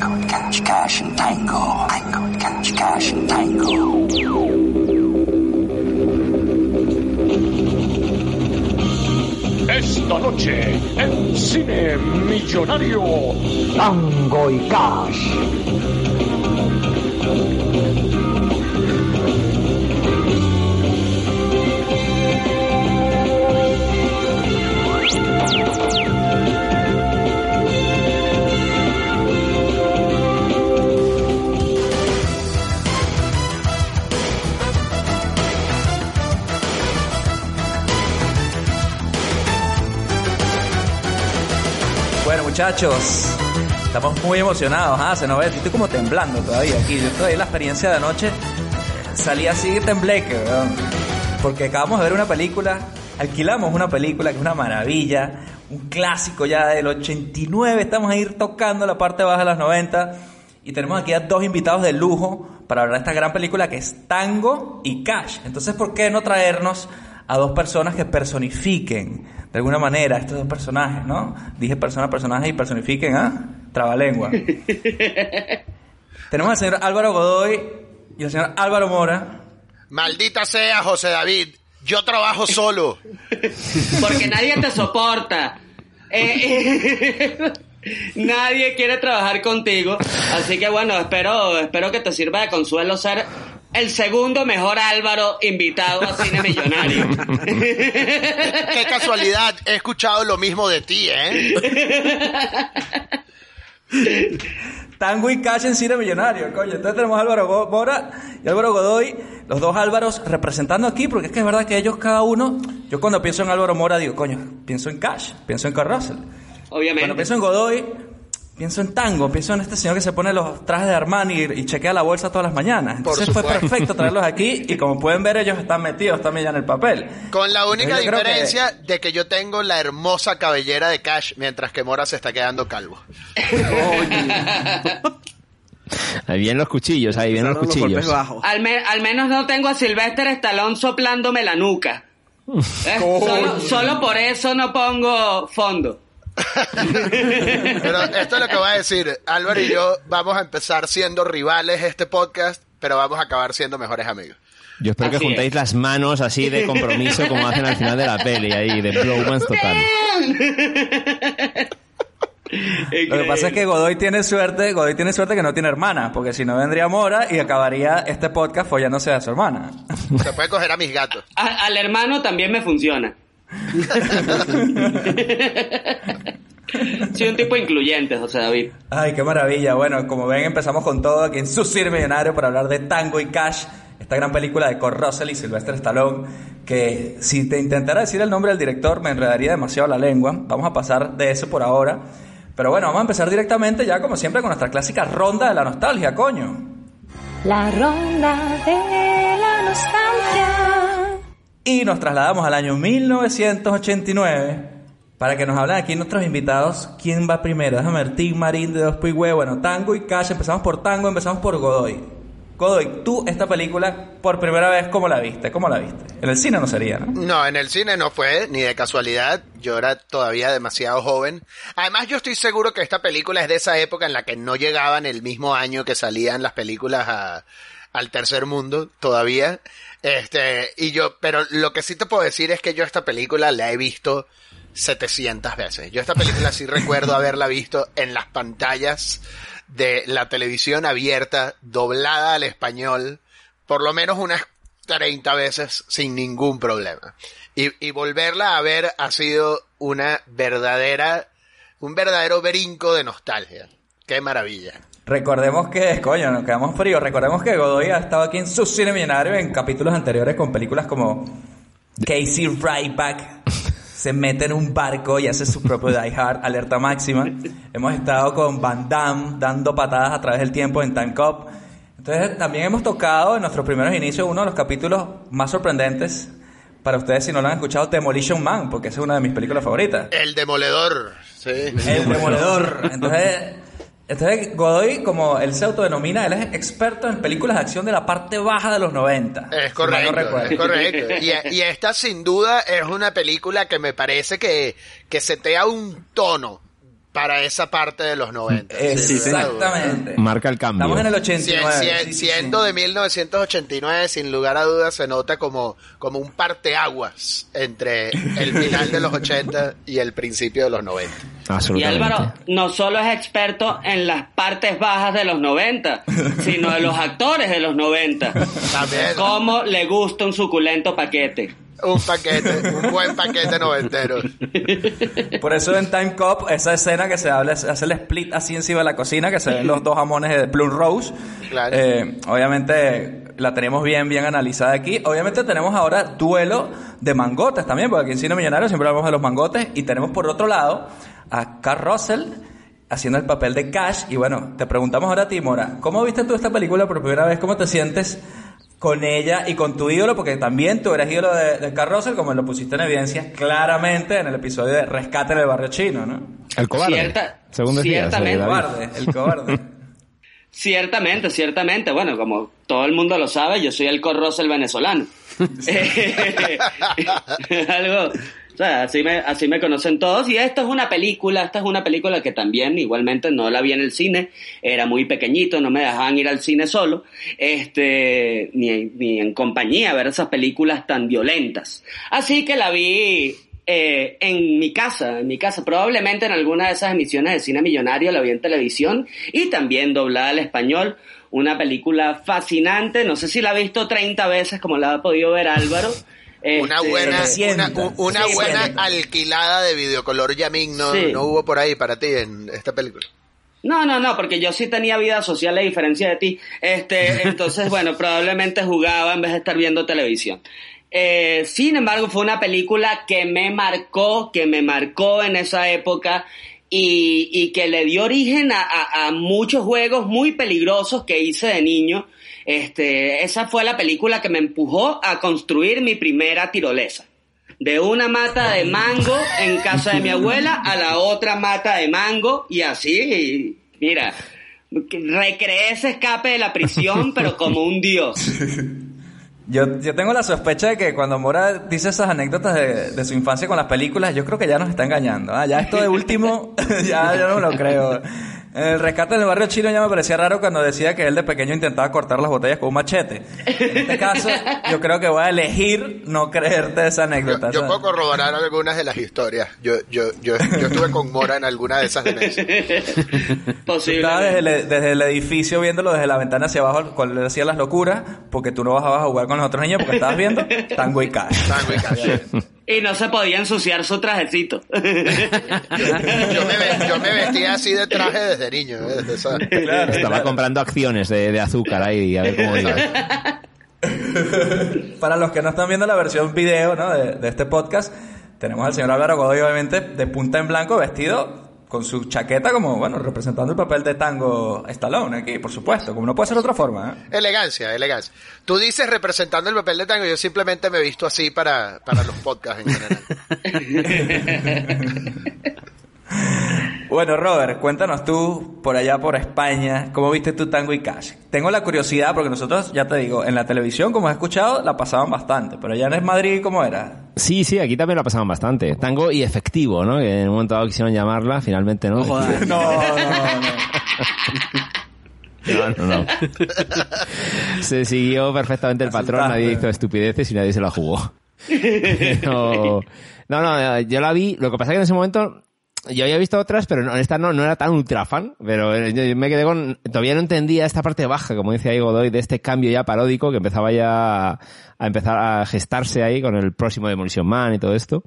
Tango, cash, cash and tango. Tango, cash, cash and tango. Esta noche, en Cine Millonario, Tango y Cash. Muchachos, estamos muy emocionados. Ah, se nos ve, estoy como temblando todavía aquí. Yo todavía la experiencia de anoche salí así tembleque, weón. Porque acabamos de ver una película, alquilamos una película que es una maravilla, un clásico ya del 89. Estamos a ir tocando la parte baja de los 90 y tenemos aquí a dos invitados de lujo para hablar de esta gran película que es Tango y Cash. Entonces, ¿por qué no traernos a dos personas que personifiquen de alguna manera estos dos personajes, ¿no? Dije persona, personaje y personifiquen, ¿ah? Trabalengua. Tenemos al señor Álvaro Godoy y al señor Álvaro Mora. Maldita sea, José David. Yo trabajo solo. Porque nadie te soporta. Eh, eh, nadie quiere trabajar contigo. Así que bueno, espero, espero que te sirva de consuelo ser el segundo mejor Álvaro invitado a Cine Millonario. Qué casualidad. He escuchado lo mismo de ti, ¿eh? Tango y Cash en Cine Millonario, coño. Entonces tenemos a Álvaro Mora y Álvaro Godoy, los dos Álvaros representando aquí, porque es que es verdad que ellos cada uno, yo cuando pienso en Álvaro Mora digo, coño, pienso en Cash, pienso en Carl Russell. Obviamente. Cuando pienso en Godoy, pienso en tango, pienso en este señor que se pone los trajes de Armani y, y chequea la bolsa todas las mañanas. Entonces fue perfecto traerlos aquí y como pueden ver ellos están metidos también ya en el papel. Con la única que- diferencia de que yo tengo la hermosa cabellera de Cash mientras que Mora se está quedando calvo. Ahí vienen los cuchillos, ahí vienen los cuchillos. bajos. Al, me- al menos no tengo a Sylvester Stallone soplándome la nuca. ¿Eh? Solo, solo por eso no pongo fondo. Pero esto es lo que voy a decir. Álvaro y yo vamos a empezar siendo rivales este podcast, pero vamos a acabar siendo mejores amigos. Yo espero que juntéis es. las manos así de compromiso como hacen al final de la peli, ahí, de Blowmans total. Lo que pasa es que Godoy tiene suerte, Godoy tiene suerte que no tiene hermana, porque si no vendría Mora y acabaría este podcast follándose a su hermana. Se puede coger a mis gatos. A- al hermano también me funciona. Soy un tipo incluyente, José David. Ay, qué maravilla. Bueno, como ven, empezamos con todo aquí en su Cine Millonario para hablar de Tango y Cash, esta gran película de Kurt Russell y Sylvester Stallone, que si te intentara decir el nombre del director me enredaría demasiado la lengua. Vamos a pasar de eso por ahora. Pero bueno, vamos a empezar directamente ya, como siempre, con nuestra clásica ronda de la nostalgia, coño. La ronda de la nostalgia. Y nos trasladamos al año 1989 para que nos hablen aquí nuestros invitados. ¿Quién va primero? Déjame ver, Tim Marín de Dos Pigüe. Bueno, Tango y Cash. Empezamos por Tango, empezamos por Godoy. Godoy, tú esta película por primera vez, ¿cómo la viste? ¿Cómo la viste? En el cine no sería, ¿no? No, en el cine no fue, ni de casualidad. Yo era todavía demasiado joven. Además, yo estoy seguro que esta película es de esa época en la que no llegaban el mismo año que salían las películas a- al tercer mundo, todavía. Este, y yo, pero lo que sí te puedo decir es que yo esta película la he visto 700 veces. Yo esta película sí recuerdo haberla visto en las pantallas de la televisión abierta, doblada al español, por lo menos unas 30 veces sin ningún problema. Y, y volverla a ver ha sido una verdadera, un verdadero brinco de nostalgia. Qué maravilla. Recordemos que, coño, nos quedamos fríos. Recordemos que Godoy ha estado aquí en su cine millonario en capítulos anteriores con películas como Casey Ryback. Se mete en un barco y hace su propio Die Hard, alerta máxima. Hemos estado con Van Damme dando patadas a través del tiempo en Time Cop. Entonces, también hemos tocado en nuestros primeros inicios uno de los capítulos más sorprendentes para ustedes si no lo han escuchado, Demolition Man, porque esa es una de mis películas favoritas. El demoledor. Sí. El demoledor. Entonces, entonces, Godoy, como él se autodenomina, él es experto en películas de acción de la parte baja de los 90. Es no correcto, recuerdo. es correcto. Y, y esta sin duda es una película que me parece que, que setea un tono para esa parte de los 90. Eh, sin duda. Exactamente. Marca el cambio. Estamos en el Sien- 89. sien- sí, sí, siendo sí. de 1989, sin lugar a dudas, se nota como, como un parteaguas entre el final de los 80 y el principio de los 90. Y. Álvaro no solo es experto en las partes bajas de los 90, sino de los actores de los 90. También Cómo le gusta un suculento paquete. Un paquete, un buen paquete noventero. Por eso en Time Cop, esa escena que se habla, hace el split así encima de la cocina, que se ven los dos jamones de Plum Rose. Claro. Eh, obviamente la tenemos bien, bien analizada aquí. Obviamente tenemos ahora duelo de mangotes también, porque aquí en Cine Millonario siempre hablamos de los mangotes. Y tenemos por otro lado a Carl Russell haciendo el papel de Cash. Y bueno, te preguntamos ahora a ti, Mora, ¿cómo viste tú esta película por primera vez? ¿Cómo te sientes con ella y con tu ídolo? Porque también tú eres ídolo de, de Carl Russell, como lo pusiste en evidencia claramente en el episodio de Rescate en el Barrio Chino, ¿no? El cobarde. Cierta- según decías, ciertamente. eh, El cobarde, el cobarde. Ciertamente, ciertamente. Bueno, como todo el mundo lo sabe, yo soy el corrosel venezolano. Algo, o así me, así me conocen todos. Y esta es una película, esta es una película que también igualmente no la vi en el cine. Era muy pequeñito, no me dejaban ir al cine solo, este, ni, ni en compañía ver esas películas tan violentas. Así que la vi eh, en mi casa, en mi casa, probablemente en alguna de esas emisiones de cine millonario la vi en televisión y también doblada al español. Una película fascinante, no sé si la ha visto 30 veces como la ha podido ver Álvaro. Una Este, buena, una, u- una Sí, buena sienta. alquilada de videocolor Yamin no, Sí. no hubo por ahí para ti en esta película. No, no, no, porque yo sí tenía vida social a diferencia de ti. Este, entonces, bueno, probablemente jugaba en vez de estar viendo televisión. Eh, sin embargo, fue una película que me marcó, que me marcó en esa época y, que le dio origen a, muchos juegos muy peligrosos que hice de niño. Este, esa fue la película que me empujó a construir mi primera tirolesa. De una mata de mango en casa de mi abuela a la otra mata de mango y así, mira, recreé ese escape de la prisión, pero como un dios. Yo, yo tengo la sospecha de que cuando Mora dice esas anécdotas de, de su infancia con las películas, yo creo que ya nos está engañando. ¿ah? Ya esto de último, ya yo no lo creo. En el rescate del barrio chino ya me parecía raro cuando decía que él de pequeño intentaba cortar las botellas con un machete. En este caso, yo creo que voy a elegir no creerte esa Yo, anécdota. yo ¿sabes? puedo corroborar algunas de las historias. Yo, yo, yo, yo estuve con Mora en alguna de esas dimensiones. Tú estabas desde el, desde el edificio viéndolo desde la ventana hacia abajo cuando le hacía las locuras, porque tú no bajabas a jugar con los otros niños porque estabas viendo Tango y Cash. Tango y Cash. Y no se podía ensuciar su trajecito. Yo me, ve- yo me vestía así de traje desde niño. ¿eh? Desde esa- Claro, Estaba claro. comprando acciones de, de azúcar ahí, a ver cómo iba. Para los que no están viendo la versión video ¿no? de, de este podcast, tenemos al señor Álvaro Godoy, obviamente, de punta en blanco, vestido con su chaqueta como, bueno, representando el papel de tango Stallone aquí, por supuesto, como no puede ser de otra forma. ¿eh? Elegancia, elegancia. Tú dices representando el papel de tango, yo simplemente me he visto así para, para los podcasts en general. Bueno, Robert, cuéntanos tú, por allá por España, ¿cómo viste tu Tango y Cash? Tengo la curiosidad, porque nosotros, ya te digo, en la televisión, como has escuchado, la pasaban bastante, pero allá en Madrid, ¿cómo era? Sí, sí, aquí también la pasaban bastante. Tango y efectivo, ¿no? Que en un momento dado quisieron llamarla, finalmente no. No, no, no. No, no, no. Se siguió perfectamente el patrón, nadie hizo estupideces y nadie se la jugó. Pero- no, no, yo la vi, lo que pasa es que en ese momento yo había visto otras, pero no, esta no, no era tan ultra fan, pero eh, yo, me quedé con, todavía no entendía esta parte baja, como dice ahí Godoy, de este cambio ya paródico que empezaba ya a, a empezar a gestarse ahí con el próximo Demolition Man y todo esto.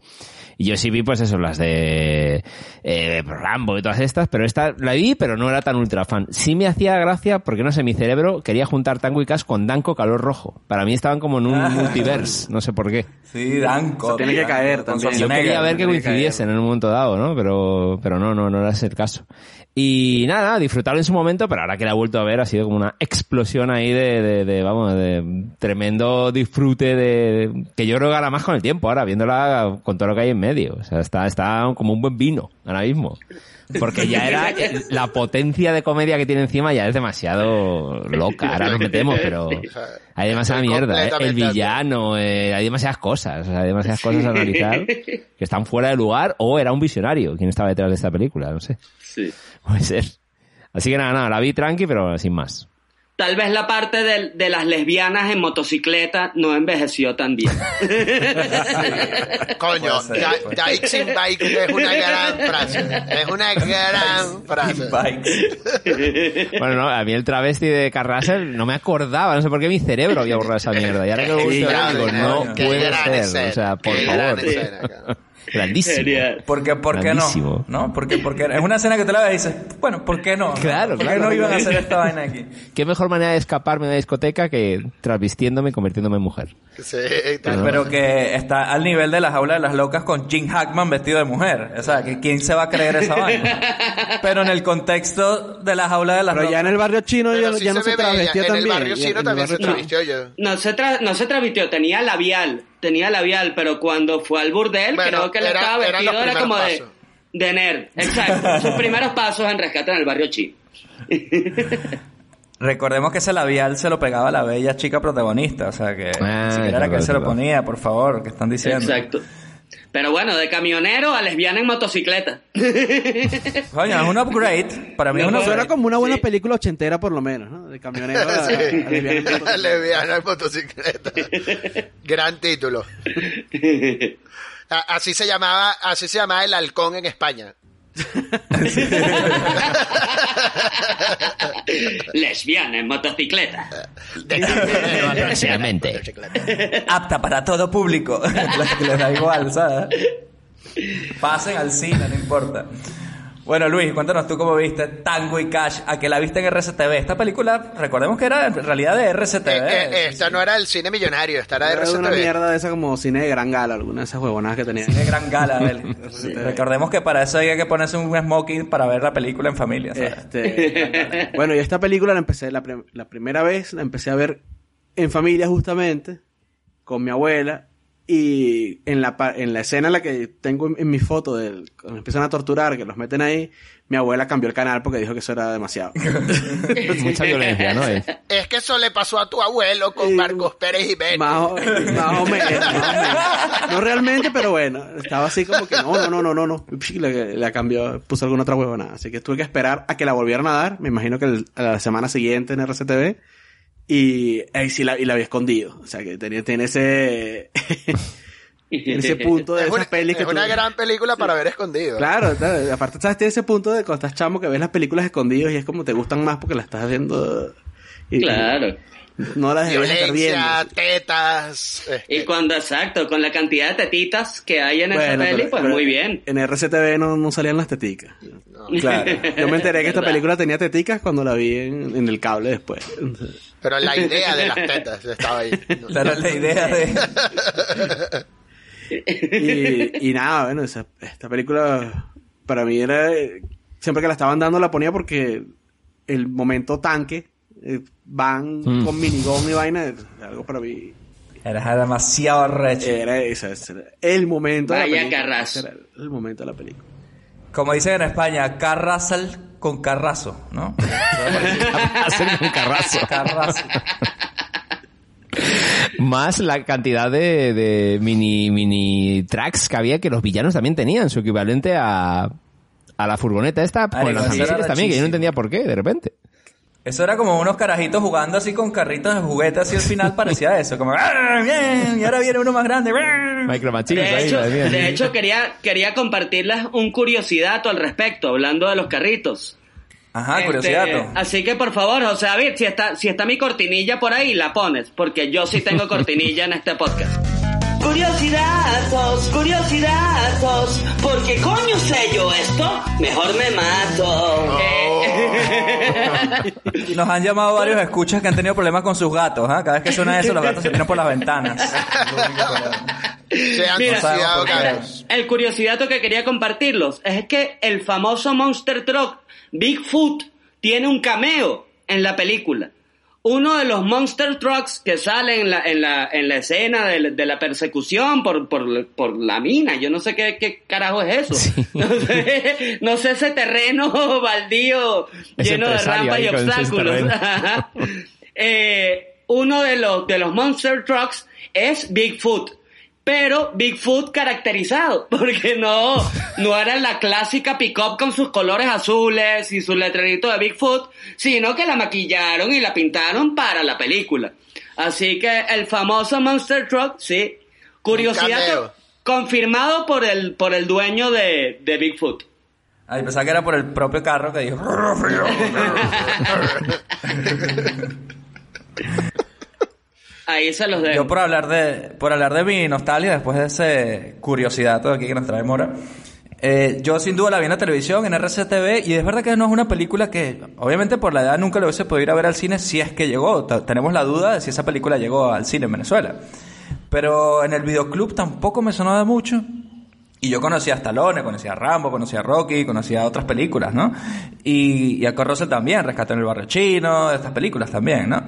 Y yo sí vi, pues eso, las de eh, Rambo y todas estas, pero esta la vi, pero no era tan ultra fan. Sí me hacía gracia porque, no sé, mi cerebro quería juntar Tango y Cash con Danco Calor Rojo. Para mí estaban como en un multiverse, no sé por qué. Sí, Danco. Eso tiene que caer también. Yo quería ver que coincidiesen en un momento dado, ¿no? Pero, pero no, no, no era ese el caso. Y nada, disfrutarlo en su momento, pero ahora que la he vuelto a ver ha sido como una explosión ahí de, de, de, vamos, de tremendo disfrute de, que yo creo que gana más con el tiempo ahora, viéndola con todo lo que hay en medio. O sea, está, está como un buen vino ahora mismo. Porque ya era, la potencia de comedia que tiene encima ya es demasiado loca. Ahora nos metemos, pero hay demasiada mierda. ¿eh? El villano, eh, hay demasiadas cosas, o sea, hay demasiadas cosas a analizar que están fuera de lugar o era un visionario quien estaba detrás de esta película, no sé. Sí. Puede ser. Así que nada, nada, la vi tranqui, pero sin más. Tal vez la parte de, de las lesbianas en motocicleta no envejeció tan bien. Coño, Puede ser, da- puede ser. Dykes in Bike es una gran frase. Es una gran frase. Bikes. Bueno, no, a mí el travesti de Carrasel no me acordaba, no sé por qué mi cerebro había borrado esa mierda. Y ahora que lo gran digo, no puede ser. O sea, por favor. Grandísimo. Genial. Porque, ¿por qué no? Grandísimo. ¿No? Porque, porque es una escena que tú la ves y dices, bueno, ¿por qué no? Claro, ¿Por claro. qué no iban a hacer esta vaina aquí? Qué mejor manera de escaparme de la discoteca que trasvistiéndome y convirtiéndome en mujer. Sí, tal Pero que está al nivel de la jaula de las locas con Jim Hackman vestido de mujer. O sea, que ¿quién se va a creer esa vaina? Pero en el contexto de la jaula de las Pero ya en locas... el barrio chino ya, sí ya no se se bella. travestió En también. el barrio chino también se yo. No se, tra- no se travestió, tenía labial, tenía labial, pero cuando fue al burdel, Bueno, creo que él era- estaba vestido, era como de, de nerd. Exacto, sus primeros pasos en rescate en el barrio chino. Recordemos que ese labial se lo pegaba a la bella chica protagonista. O sea, que Ah, ni siquiera era que él se lo ponía, por favor, que están diciendo. Exacto. Pero bueno, de camionero a lesbiana en motocicleta. Coño, es un upgrade. Para mí es. Suena como una buena Sí. película ochentera por lo menos, ¿no? De camionero a, lesbiana en motocicleta. Lesbiana en motocicleta. Gran título. Así se llamaba, así se llamaba el halcón en España. lesbiana en motocicleta. Básicamente. apta para todo público. Les- les da igual, ¿sabes? Pasen al cine, no importa. Bueno, Luis, cuéntanos tú cómo viste Tango y Cash, a que la viste en RCTV. Esta película, recordemos que era en realidad de RCTV. Eh, eh, esta no era el cine millonario, esta era de Era una RCTV. mierda de esa como cine de gran gala, alguna de esas huevonadas que tenía. Cine gran gala, él. Recordemos que para eso hay que ponerse un smoking para ver la película en familia, ¿sabes? Este, bueno, y esta película la empecé, la, la primera vez la empecé a ver en familia justamente, con mi abuela, y en la, pa- en la escena en la que tengo en, en mi foto, de, cuando empiezan a torturar, que los meten ahí, mi abuela cambió el canal porque dijo que eso era demasiado. Mucha violencia, ¿no? Es- Es que eso le pasó a tu abuelo con. Marcos Pérez y Betty. más, o, más o menos, más o menos. No realmente, pero bueno, estaba así como que no, no, no, no, no, no. Le, cambió, puso alguna otra huevonada. Así que tuve que esperar a que la volvieran a dar, me imagino que el- a la semana siguiente en RCTV. Y ahí sí la, y la había escondido. O sea que tenía, tiene ese, tiene ese punto de Es esas una, pelis que es tú- una gran película para ver escondido. Claro, claro, aparte sabes, tiene ese punto de cuando estás chamo que ves las películas escondidos y es como te gustan más porque las estás viendo. Y, Claro. No las debes estar viendo. Violencia, tetas. este, Y cuando, exacto, con la cantidad de tetitas que hay en esa Bueno, peli, pero- pues pero muy bien. En RCTV no, no salían las teticas. Claro. Yo me enteré que esta película tenía teticas cuando la vi en, en el cable después. Pero la idea de las tetas estaba ahí. No- Esa era la idea de... Y, y nada, bueno, esa- esta película para mí era... Siempre que la estaban dando la ponía porque el momento tanque, eh, van Mm. con minigón y vaina, algo para mí Era demasiado recho. era, ese, ese era el momento de la Vaya película. era el momento de la película. Como dicen en España, Carrasal con Carrazo, ¿no? Hacer un carrazo. Carrazo. Más la cantidad de, de mini, mini tracks que había que los villanos también tenían, su equivalente a, a la furgoneta esta, con Marico, las también, que yo no entendía por qué, de repente. Eso era como unos carajitos jugando así con carritos de juguete, así al final parecía eso, como ¡Ah, bien! Y ahora viene uno más grande. ¡ah! Micro Machines De ahí, hecho, de hecho quería, quería compartirles un curiosidad al respecto, hablando de los carritos. Ajá, Este, curiosidad. así que por favor, José David, si está, si está mi cortinilla por ahí, la pones, porque yo sí tengo cortinilla en este podcast. Curiosidades, curiosidades, porque coño sé yo esto, mejor me mato. Eh, Y nos han llamado varios escuchas que han tenido problemas con sus gatos, ¿ah? Cada vez que suena eso, los gatos se tiran por las ventanas. Se han Mira, el curiosidad que quería compartirlos es que el famoso Monster Truck Bigfoot tiene un cameo en la película. Uno de los Monster Trucks que sale en la, en la, en la escena de, la- de la persecución por, por, por la mina. Yo no sé qué, qué carajo es eso. No, sé, no sé ese terreno baldío lleno de rampas y obstáculos. Eh, uno de los, de los Monster Trucks es Bigfoot. Pero Bigfoot caracterizado, porque no, no era la clásica pick-up con sus colores azules y su letrerito de Bigfoot, sino que la maquillaron y la pintaron para la película. Así que el famoso Monster Truck, sí, curiosidad confirmado por el, por el dueño de, de Bigfoot. Ay, pensaba que era por el propio carro que dijo. Ahí se los dejo. Yo por hablar de por hablar de mi nostalgia después de ese curiosidad todo aquí que nos trae Mora. eh, yo sin duda la vi en la televisión, en RCTV, y es verdad que no es una película que, obviamente por la edad nunca lo hubiese podido ir a ver al cine si es que llegó. T- Tenemos la duda de si esa película llegó al cine en Venezuela. Pero en el videoclub tampoco me sonó de mucho. Y yo conocía a Stallone, conocía a Rambo, conocía a Rocky, conocía a otras películas, ¿no? Y, y a Russell también, Rescate en el Barrio Chino, estas películas también, ¿no?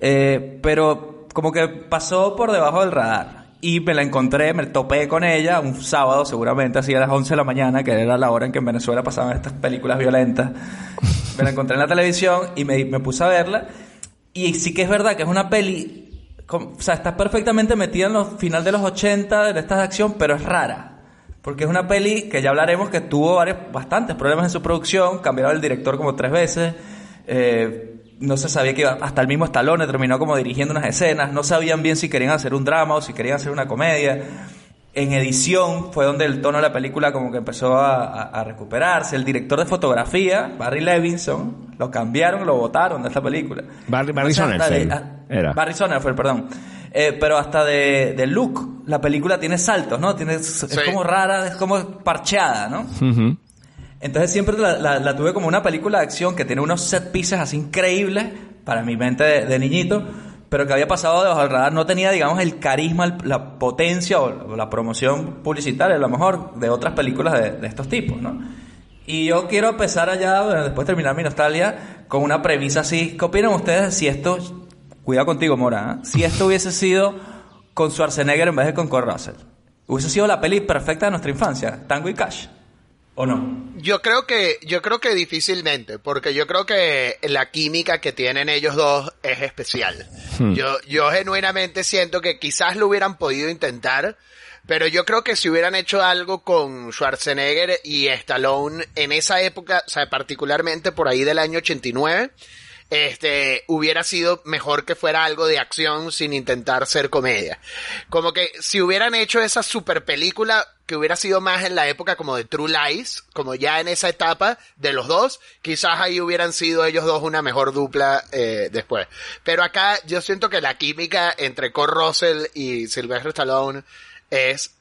Eh, pero como que pasó por debajo del radar. Y me la encontré, me topé con ella un sábado, seguramente, así a las 11 de la mañana, que era la hora en que en Venezuela pasaban estas películas violentas. Me la encontré en la televisión y me, me puse a verla. Y sí que es verdad que es una peli, o sea, está perfectamente metida en los final de los 80 de estas de acción, pero es rara. Porque es una peli que ya hablaremos que tuvo varios, bastantes problemas en su producción, cambiaron el director como tres veces, eh, no se sabía que iba, hasta el mismo Stallone terminó como dirigiendo unas escenas, no sabían bien si querían hacer un drama o si querían hacer una comedia. En edición fue donde el tono de la película como que empezó a, a- a recuperarse. El director de fotografía, Barry Levinson, lo cambiaron, lo votaron de esta película. Barry- Barry O sea, hasta Sonnenfeld de- ah, era. Barry Sonnenfeld, perdón. Eh, pero hasta de, de look, la película tiene saltos, ¿no? Tiene, es Sí. como rara, es como parcheada, ¿no? Entonces siempre la, la- la tuve como una película de acción que tiene unos set pieces así increíbles para mi mente de, de niñito, pero que había pasado debajo del radar. No tenía, digamos, el carisma, el- la potencia o la promoción publicitaria, a lo mejor, de otras películas de, de estos tipos, ¿no? Y yo quiero empezar allá, después de terminar mi nostalgia, con una premisa así. ¿Qué opinan ustedes si esto, cuidado contigo, Mora, ¿eh? si esto hubiese sido con Schwarzenegger en vez de con Kurt Russell? Hubiese sido la peli perfecta de nuestra infancia, Tango y Cash. ¿O no? Yo creo que, yo creo que difícilmente, porque yo creo que la química que tienen ellos dos es especial. Yo, yo genuinamente siento que quizás lo hubieran podido intentar, pero yo creo que si hubieran hecho algo con Schwarzenegger y Stallone en esa época, o sea, particularmente por ahí del año 89, este, hubiera sido mejor que fuera algo de acción sin intentar ser comedia. Como que si hubieran hecho esa super película que hubiera sido más en la época como de True Lies, como ya en esa etapa de los dos, quizás ahí hubieran sido ellos dos una mejor dupla eh, después. Pero acá yo siento que la química entre Kurt Russell y Sylvester Stallone es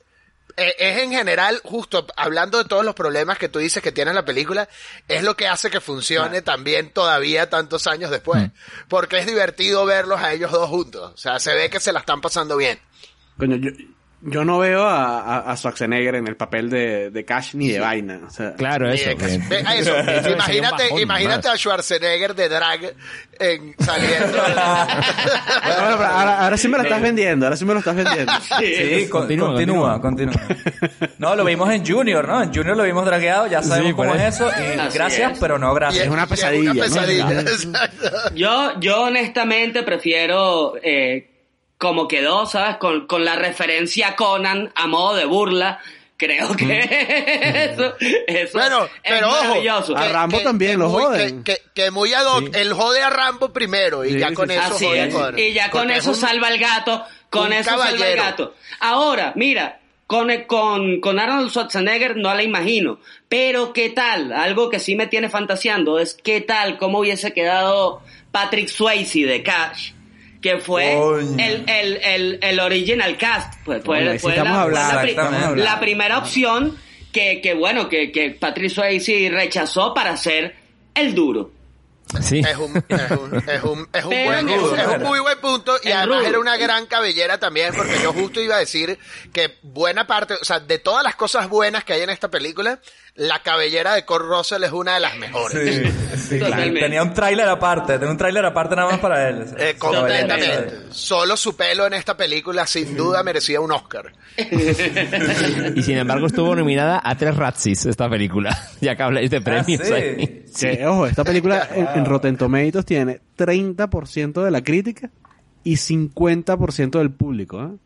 eh, es en general, justo hablando de todos los problemas que tú dices que tiene la película, es lo que hace que funcione también todavía tantos años después. Porque es divertido verlos a ellos dos juntos. O sea, se ve que se la están pasando bien. Coño, yo, yo no veo a, a, a Schwarzenegger en el papel de, de Cash ni de vaina. O sea, Claro, eso. ve- eso. imagínate, bajón, imagínate más. a Schwarzenegger de drag en, saliendo. Bueno, pero ahora, ahora sí me lo estás vendiendo, ahora sí me lo estás vendiendo. Sí, con- Continúa, continúa, continúa, No, lo vimos en Junior, ¿no? En Junior lo vimos dragueado, ya sabemos Sí, cómo es eso. eso. Y Así gracias, es. pero no gracias. Es una pesadilla, una ¿no? pesadilla, exacto. Yo, yo honestamente prefiero eh, como quedó, ¿sabes? Con, con la referencia a Conan a modo de burla. Creo que eso, eso Bueno, es pero ojo, maravilloso. A Rambo también lo muy, joden. Que, que- que muy ad hoc. Sí. Él jode a Rambo primero y Sí, ya con sí. eso Así jode es. Y ya con es eso un- salva el gato. Con eso salva el caballero. gato. Ahora, mira, con, con, con Arnold Schwarzenegger no la imagino. Pero ¿qué tal? Algo que sí me tiene fantaseando es ¿qué tal? ¿Cómo hubiese quedado Patrick Swayze de Cash? Que fue el, el, el, el original cast. Pues fue, fue estamos la, hablando, fue la pri- exactamente. la primera opción que, que bueno, que, que Patrick Swayze rechazó para ser el duro. Sí. Es un, es un, es un, es un Pero buen, rudo, es un muy buen punto y además rudo. era una gran cabellera también porque yo justo iba a decir que buena parte, o sea, de todas las cosas buenas que hay en esta película, la cabellera de Kurt Russell es una de las mejores. Sí, sí. Totalmente. Tenía un tráiler aparte, tenía un tráiler aparte nada más para él. Eh, completamente. Solo su pelo en esta película sin duda merecía un Oscar. Y sin embargo estuvo nominada a tres Razzies esta película. Ya que habláis de premios Ah, sí. ahí. Que, ojo, esta película en, en Rotten Tomatoes tiene 30% de la crítica y 50% del público. ¿eh?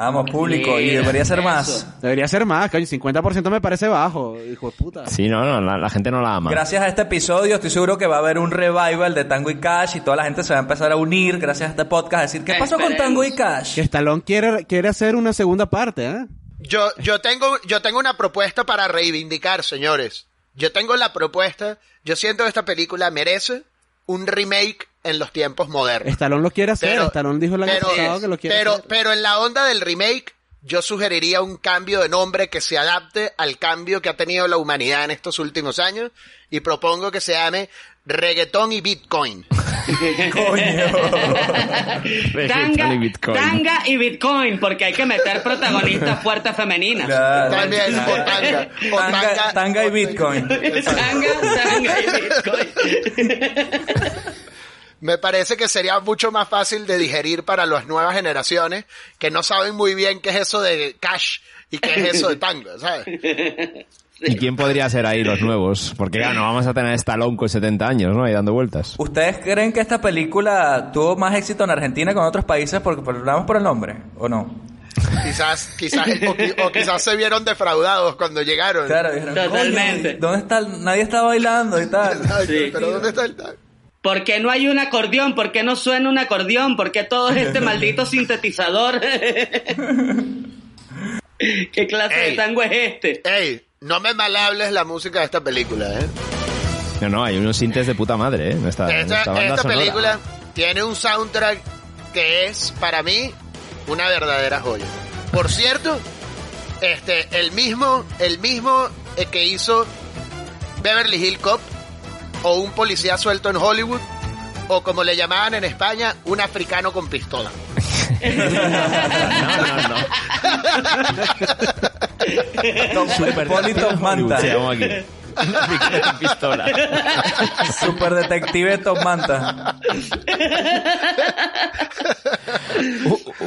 Vamos, público, y debería ser más. Debería ser más, coño. 50% me parece bajo, hijo de puta. Sí, no, no, la, la gente no la ama. Gracias a este episodio estoy seguro que va a haber un revival de Tango y Cash y toda la gente se va a empezar a unir gracias a este podcast a decir, ¿qué pasó con. Tango y Cash? Que Stallone quiere, quiere hacer una segunda parte, ¿eh? Yo, yo tengo, yo tengo una propuesta para reivindicar, señores. Yo tengo la propuesta, yo siento que esta película merece un remake en los tiempos modernos. Stallone lo quiere hacer. Pero- Stallone dijo el año pasado que lo quiere pero, hacer. pero en la onda del remake, yo sugeriría un cambio de nombre que se adapte al cambio que ha tenido la humanidad en estos últimos años y propongo que se llame Reggaetón y Bitcoin. Tanga, y Bitcoin. tanga y Bitcoin, porque hay que meter protagonistas fuertes femeninas. Claro. También, o tanga, o Tanga, tanga- tanga y Bitcoin. Tanga, tanga y Bitcoin. Me parece que sería mucho más fácil de digerir para las nuevas generaciones que no saben muy bien qué es eso de cash y qué es eso de tango, ¿sabes? ¿Y quién podría ser ahí los nuevos? Porque ya no vamos a tener a Stallone con 70 años, ¿no? Ahí dando vueltas. ¿Ustedes creen que esta película tuvo más éxito en Argentina que en otros países porque más por el nombre? ¿O no? Quizás, quizás, o, qui- o quizás se vieron defraudados cuando llegaron. Claro, dijeron, Totalmente. "Coño, ¿Dónde está? el- Nadie está bailando y tal. Sí. pero ¿dónde está el tango? ¿Por qué no hay un acordeón? ¿Por qué no suena un acordeón? ¿Por qué todo este maldito sintetizador? ¿Qué clase de tango es este? Ey, no me malhables la música de esta película, ¿eh? No, no, hay unos sintes de puta madre, ¿eh? En esta, en Esta, banda película tiene un soundtrack que es, para mí, una verdadera joya. Por cierto, este, el mismo, el mismo eh, que hizo Beverly Hill Cop, o un policía suelto en Hollywood, o como le llamaban en España, un africano con pistola. No, no, no. Manta. Hollywood se llama aquí. Pistola. Super detective Tom Manta.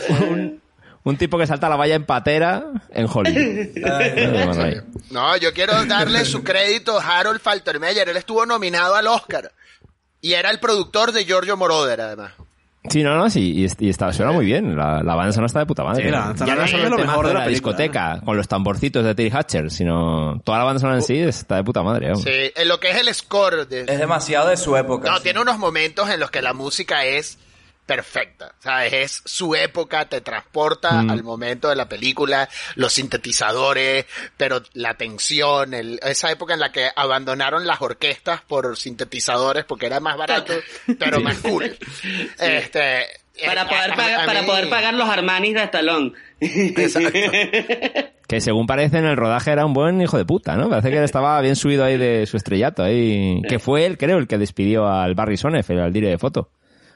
un, un tipo que salta la valla en patera en Hollywood. Bueno, ahí. No, yo quiero darle su crédito a Harold Faltermeyer. Él estuvo nominado al Oscar. Y era el productor de Giorgio Moroder, además. Sí, no, no, sí, y, y está, suena muy bien. La, la banda sonora está de puta madre. Sí, la banda ya sonora no es solo lo el mejor de de la discoteca con los tamborcitos de Terry Hatcher, sino toda la banda sonora en sí está de puta madre. vamos. Sí, en lo que es el score de, Es demasiado de su época. No, sí. tiene unos momentos en los que la música es perfecta, ¿sabes? Es su época, te transporta al momento de la película, los sintetizadores, pero la tensión, el- esa época en la que abandonaron las orquestas por sintetizadores porque era más barato, pero más cool. Este, Para eh, poder, a- pagar, a para mí- poder pagar los Armanis de Estalón. Exacto. Que según parece en el rodaje era un buen hijo de puta, ¿no? Parece que él estaba bien subido ahí de su estrellato ahí. Que fue él, creo, el que despidió al Barry Sonef, el al dire de foto.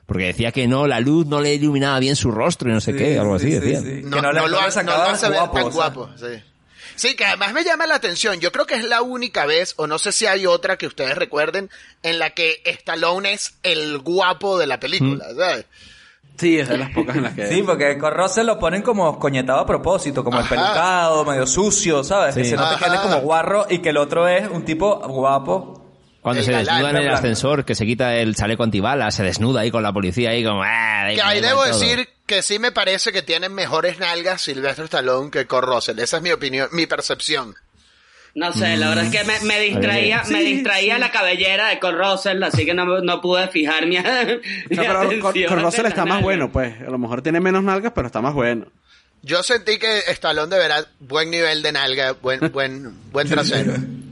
Porque decía que no, la luz no le iluminaba bien su rostro y no sé Sí, qué, algo sí, así sí, decía. sí. No, que no, le, no lo, no le ha- sacaba no lo hace ver guapo, tan o sea. guapo, sí. Sí, que además me llama la atención. Yo creo que es la única vez, o no sé si hay otra que ustedes recuerden, en la que Stallone es el guapo de la película, ¿sabes? Sí, es de las pocas en las que... Sí, porque con Russell lo ponen como coñetado a propósito, como Ajá. el pelucado, medio sucio, ¿sabes? Que Sí. se nota que él es como guarro y que el otro es un tipo guapo. Cuando se galán, desnuda en el ascensor, que se quita el chaleco antibalas, se desnuda ahí con la policía ahí como... "Ah, Que ahí debo igual todo". decir que sí me parece que tienen mejores nalgas Sylvester Stallone que Kurt Russell. Esa es mi opinión, mi percepción. No sé, la verdad es que me, me distraía, me distraía la cabellera de Cole Russell, así que no, no pude fijar mi, mi No, pero atención con Russell está más nalga. bueno, pues. A lo mejor tiene menos nalgas, pero está más bueno. Yo sentí que Stallone de verdad buen nivel de nalga, buen, buen, buen trasero.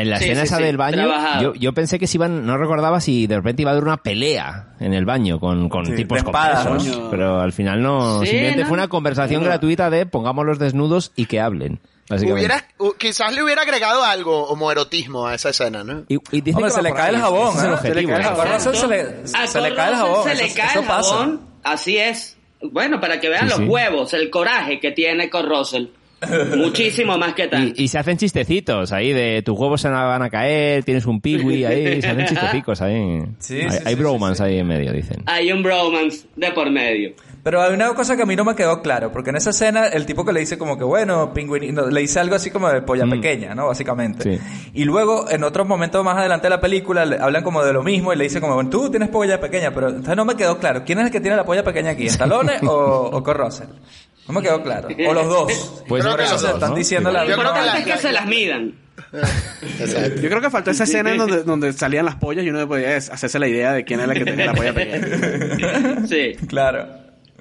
En la Sí, escena sí, esa sí, del baño, yo, yo pensé que se iban, no recordaba si de repente iba a haber una pelea en el baño con, con Sí, tipos ¿no? pero al final no, Sí, simplemente ¿no? fue una conversación gratuita de pongámoslos desnudos y que hablen. Hubiera, quizás le hubiera agregado algo homoerotismo a esa escena, ¿no? Y, y dicen Hombre, que se le cae ahí, el jabón, el ¿eh? objetivo. Se le cae el A jabón. Russell se le, A se le cae el jabón. se le cae eso el jabón. Así es. Bueno, para que vean Sí, los sí. huevos, el coraje que tiene con Russell. Muchísimo más que tal. Y, y se hacen chistecitos ahí de tus huevos se van a caer, tienes un piwi ahí, se hacen chistecicos ahí. Sí, hay sí, hay sí, bromance sí, sí. ahí en medio, dicen. Hay un bromance de por medio. Pero hay una cosa que a mí no me quedó claro, porque en esa escena el tipo que le dice como que, bueno, pingüinito, le dice algo así como de polla Mm. pequeña, ¿no? Básicamente. Sí. Y luego, en otro momento más adelante de la película, le hablan como de lo mismo y le dice como, bueno, tú tienes polla pequeña, pero entonces no me quedó claro, ¿quién es el que tiene la polla pequeña aquí? ¿Stallone o, o Kurt Russell? No me quedó claro. O los dos. Pues Creo por que eso los se dos, están ¿no? diciendo Sí. la Lo Yo creo que es que se las midan. Yo creo que faltó esa escena en donde, donde salían las pollas y uno podía hacerse la idea de quién es la que tenía la polla pequeña. Sí. Claro.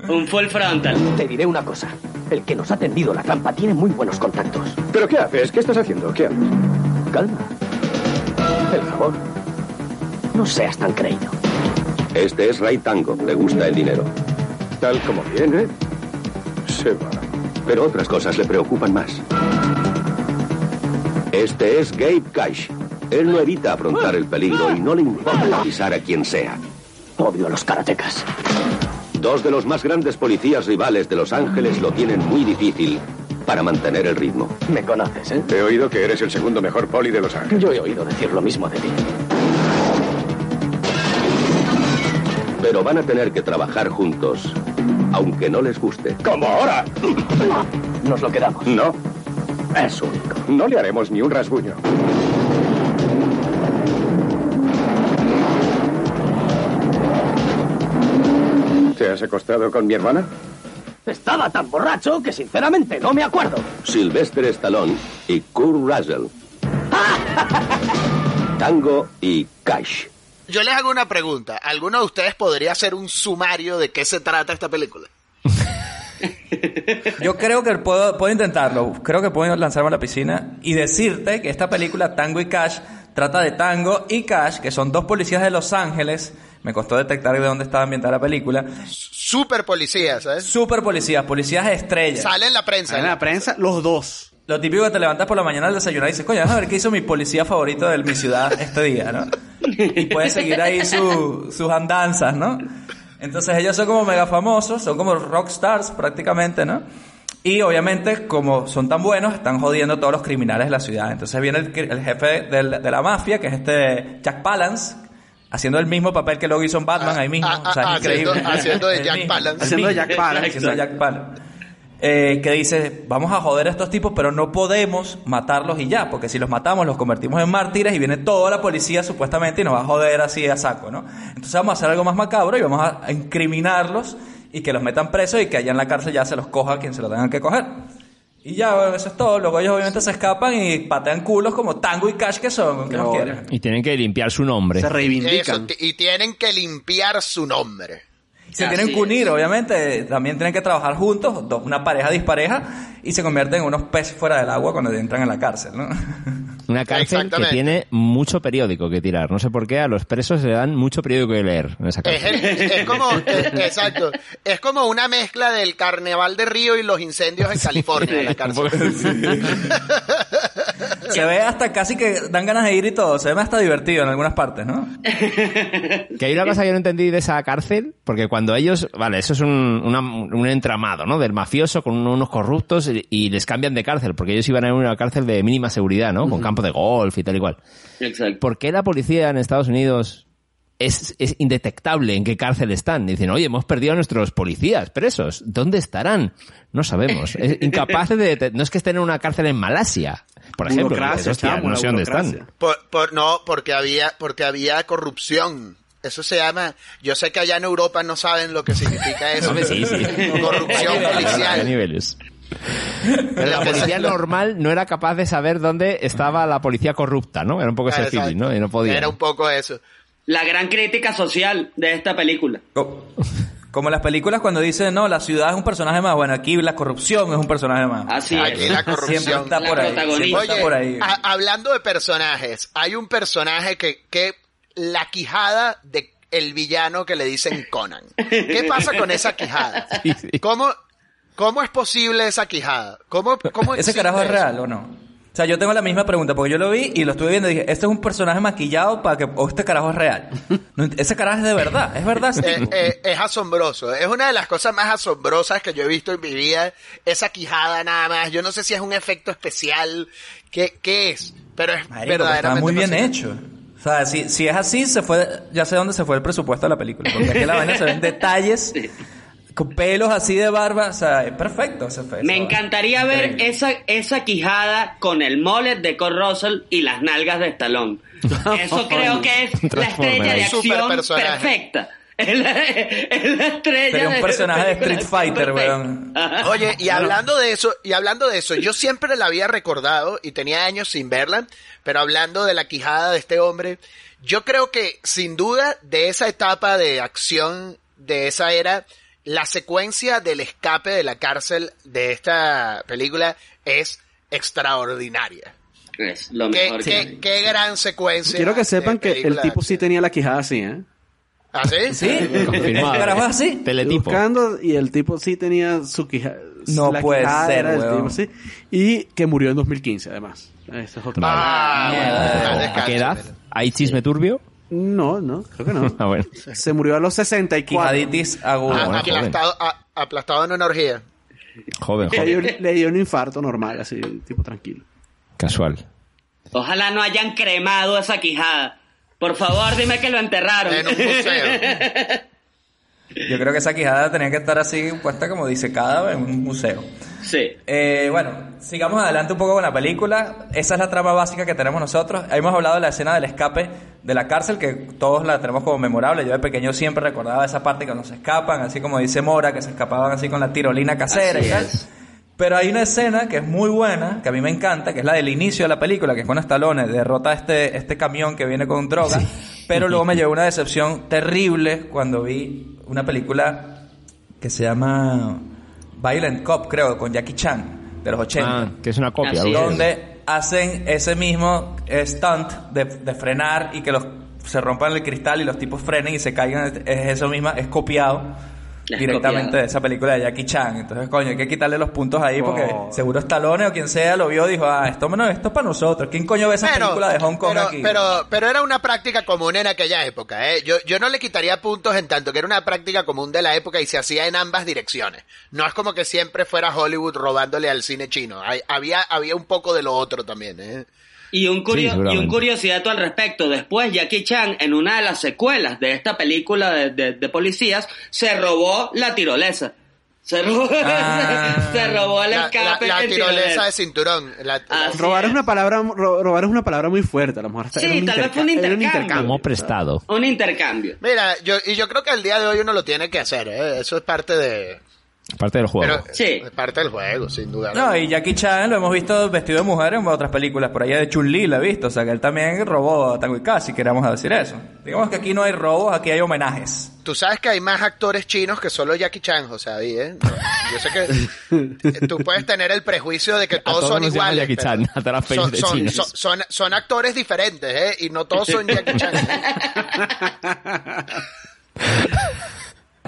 Un full frontal. Te diré una cosa. El que nos ha tendido la trampa tiene muy buenos contactos. ¿Pero qué haces? ¿Qué estás haciendo? ¿Qué haces? Calma. El jabón. No seas tan creído. Este es Ray Tango. Le gusta el dinero. Tal como viene, se va. Pero otras cosas le preocupan más. Este es Gabe Cash. Él no evita afrontar el peligro y no le importa avisar a quien sea. Odio a los karatecas. Dos de los más grandes policías rivales de Los Ángeles lo tienen muy difícil para mantener el ritmo. Me conoces, ¿eh? He oído que eres el segundo mejor poli de Los Ángeles. Yo he oído decir lo mismo de ti. Pero van a tener que trabajar juntos, aunque no les guste. ¡Como ahora! Nos lo quedamos. No, Es único. no le haremos ni un rasguño. ¿Te has acostado con mi hermana? Estaba tan borracho que sinceramente no me acuerdo. Sylvester Stallone y Kurt Russell. Tango y Cash. Yo les hago una pregunta. ¿Alguno de ustedes podría hacer un sumario de qué se trata esta película? Yo creo que puedo, puedo intentarlo. Creo que puedo lanzarme a la piscina y decirte que esta película Tango y Cash trata de Tango y Cash, que son dos policías de Los Ángeles. Me costó detectar de dónde estaba ambientada la película. Super policía, ¿sabes? Super policías, policías estrellas. Sale en la prensa. En la prensa, los dos. Lo típico que te levantas por la mañana al desayunar y dices, coño, vamos a ver qué hizo mi policía favorito de mi ciudad este día, ¿no? Y puedes seguir ahí su- sus andanzas, ¿no? Entonces ellos son como mega famosos, son como rockstars prácticamente, ¿no? Y obviamente, como son tan buenos, están jodiendo a todos los criminales de la ciudad. Entonces viene el, el jefe del- de la mafia, que es este Jack Palance, haciendo el mismo papel que luego hizo en Batman ahí mismo. ah, o sea, ah, es increíble. haciendo- haciendo de Jack Palance. Haciendo de. Jack Palance, Haciendo de. Jack Palance. Eh, que dice, vamos a joder a estos tipos, pero no podemos matarlos y ya, porque si los matamos los convertimos en mártires y viene toda la policía supuestamente y nos va a joder así a saco, ¿no? Entonces vamos a hacer algo más macabro y vamos a incriminarlos y que los metan presos y que allá en la cárcel ya se los coja quien se lo tengan que coger. Y ya, bueno, eso es todo. Luego ellos obviamente se escapan y patean culos como Tango y Cash que son, que no quieren. Y tienen que limpiar su nombre. Se reivindican. y tienen que limpiar su nombre. Se Así tienen que unir, es. obviamente, también tienen que trabajar juntos, dos- una pareja dispareja, y se convierten en unos peces fuera del agua cuando entran en la cárcel, ¿no? Una cárcel que tiene mucho periódico que tirar. No sé por qué a los presos le dan mucho periódico que leer en esa Es, cárcel. el- es como, es- exacto, es como una mezcla del carnaval de Río y los incendios en California, en la cárcel. Se ve hasta casi que dan ganas de ir y todo, se ve hasta divertido en algunas partes, ¿no? Que hay una cosa que no entendí de esa cárcel, porque cuando ellos, vale, eso es un, una- un entramado, ¿no? Del mafioso con unos corruptos y, y les cambian de cárcel, porque ellos iban a una cárcel de mínima seguridad, ¿no? Con campo de golf y tal y cual. Exacto. ¿Por qué la policía en Estados Unidos es, es indetectable en qué cárcel están? Dicen, oye, hemos perdido a nuestros policías presos. ¿Dónde estarán? No sabemos. Es incapaz de... No es que estén en una cárcel en Malasia, por ejemplo. Dices, "Hostia, chamo, no sé dónde están. Por, por- no, porque había, porque había corrupción. Eso se llama, yo sé que allá en Europa no saben lo que significa eso. Sí, sí. Corrupción policial. niveles. Pero la policía normal no era capaz de saber dónde estaba la policía corrupta, ¿no? Era un poco ese Exacto. feeling, ¿no? Y no podía. Era un poco eso. La gran crítica social de esta película. Co- Como las películas cuando dicen, no, la ciudad es un personaje más, bueno, aquí la corrupción es un personaje más. Así Aquí es. la Siempre corrupción. está La por ahí. protagonista. Siempre está Oye, por ahí. a- hablando de personajes, hay un personaje que, que la quijada de el villano que le dicen Conan. ¿Qué pasa con esa quijada? Sí, sí. ¿Cómo, ¿Cómo es posible esa quijada? ¿Cómo, cómo ¿Ese carajo es eso? real o no? O sea, yo tengo la misma pregunta, porque yo lo vi y lo estuve viendo y dije, este es un personaje maquillado para que... O este carajo es real. No ese carajo es de verdad, es verdad. ese Eh, tipo? eh, es asombroso. Es una de las cosas más asombrosas que yo he visto en mi vida. Esa quijada nada más. Yo no sé si es un efecto especial. ¿Qué, qué es? Pero es Marico, pero está muy bien hecho. O sea, si, si es así, se fue, ya sé dónde se fue el presupuesto de la película. Porque aquí en la vaina se ven detalles con pelos así de barba. O sea, es perfecto ese efecto. Me encantaría ver Increíble. esa, esa quijada con el mullet de Cole Russell y las nalgas de Stallone. Eso creo que es la estrella de acción perfecta. Es la, es la estrella Sería un personaje de Street Fighter, weón. Oye, y hablando de eso, y hablando de eso, yo siempre la había recordado y tenía años sin verla, pero hablando de la quijada de este hombre, yo creo que sin duda de esa etapa de acción de esa era, la secuencia del escape de la cárcel de esta película es extraordinaria. Es lo Qué, mejor que qué, gran secuencia. Quiero que sepan que el tipo sí tenía la quijada así, ¿eh? ¿Ah, sí? ¿Sí? Confirmado. ¿Ese carajo es así? Teletipo. Buscando y el tipo sí tenía su quijada. No la puede quijada ser, era tipo, sí. Y que murió en 2015, además. Esa es otra. Ah, bueno, Mierda. ¿A qué edad? ¿Hay chisme turbio? No, no, creo que no. Ah, bueno. Se murió a los 64. Quijaditis aguda. Ah, bueno, joven. aplastado, a- aplastado en una orgía. Joven, Le dio, joven. le dio un infarto normal, así, tipo tranquilo. Casual. Ojalá no hayan cremado esa quijada. Por favor, dime que lo enterraron. En un museo. Yo creo que esa quijada tenía que estar así puesta como disecada en un museo. Sí. Eh, bueno, sigamos adelante un poco con la película. Esa es la trama básica que tenemos nosotros. Hemos hablado de la escena del escape de la cárcel, que todos la tenemos como memorable. Yo de pequeño siempre recordaba esa parte cuando se escapan, así como dice Mora, que se escapaban así con la tirolina casera Así y tal. es. Pero hay una escena que es muy buena, que a mí me encanta, que es la del inicio de la película, que es cuando Stallone derrota a este, este camión que viene con droga. Pero luego me llevó una decepción terrible cuando vi una película que se llama Violent Cop, creo, con Jackie Chan, de los 80 Ah, que es una copia. Así así. Hacen ese mismo stunt de, de frenar y que los se rompan el cristal y los tipos frenen y se caigan es eso mismo es copiado Directamente copiado. de esa película de Jackie Chan entonces coño hay que quitarle los puntos ahí porque Oh. seguro Stallone o quien sea lo vio y dijo ah esto no esto es para nosotros quién coño ve esa Bueno, película de Hong Kong pero, aquí Pero, pero era una práctica común en aquella época, ¿eh? Yo, yo no le quitaría puntos en tanto que era una práctica común de la época y se hacía en ambas direcciones. No es como que siempre fuera Hollywood robándole al cine chino. Hay- había, había un poco de lo otro también, ¿eh? Y un, curio- Sí, y un curiosidad al respecto. Después, Jackie Chan, en una de las secuelas de esta película de, de- de policías, se robó la tirolesa. Se robó, Ah. se robó el La, la- escape la en tirolesa de cinturón. La- la- Robar es una palabra, ro- robar es una palabra muy fuerte, a lo mejor hasta Sí, un tal vez fue un era intercambio. Como prestado. Un intercambio. Mira, yo, y yo creo que al día de hoy uno lo tiene que hacer, ¿eh? Eso es parte de... Parte del juego. Pero, Sí. Es parte del juego, sin duda. no, y Jackie Chan lo hemos visto vestido de mujer en otras películas, por allá de Chun-Li lo he visto, o sea que él también robó a Tango y Cash, si queremos decir eso. Digamos que aquí no hay robos, aquí hay homenajes. Tú sabes que hay más actores chinos que solo Jackie Chan, José David, ¿eh? Yo sé que tú puedes tener el prejuicio de que todos, todos son iguales. Jackie Chan, a todas las pelis son, son- son- son actores diferentes, ¿eh? Y no todos son Jackie Chan.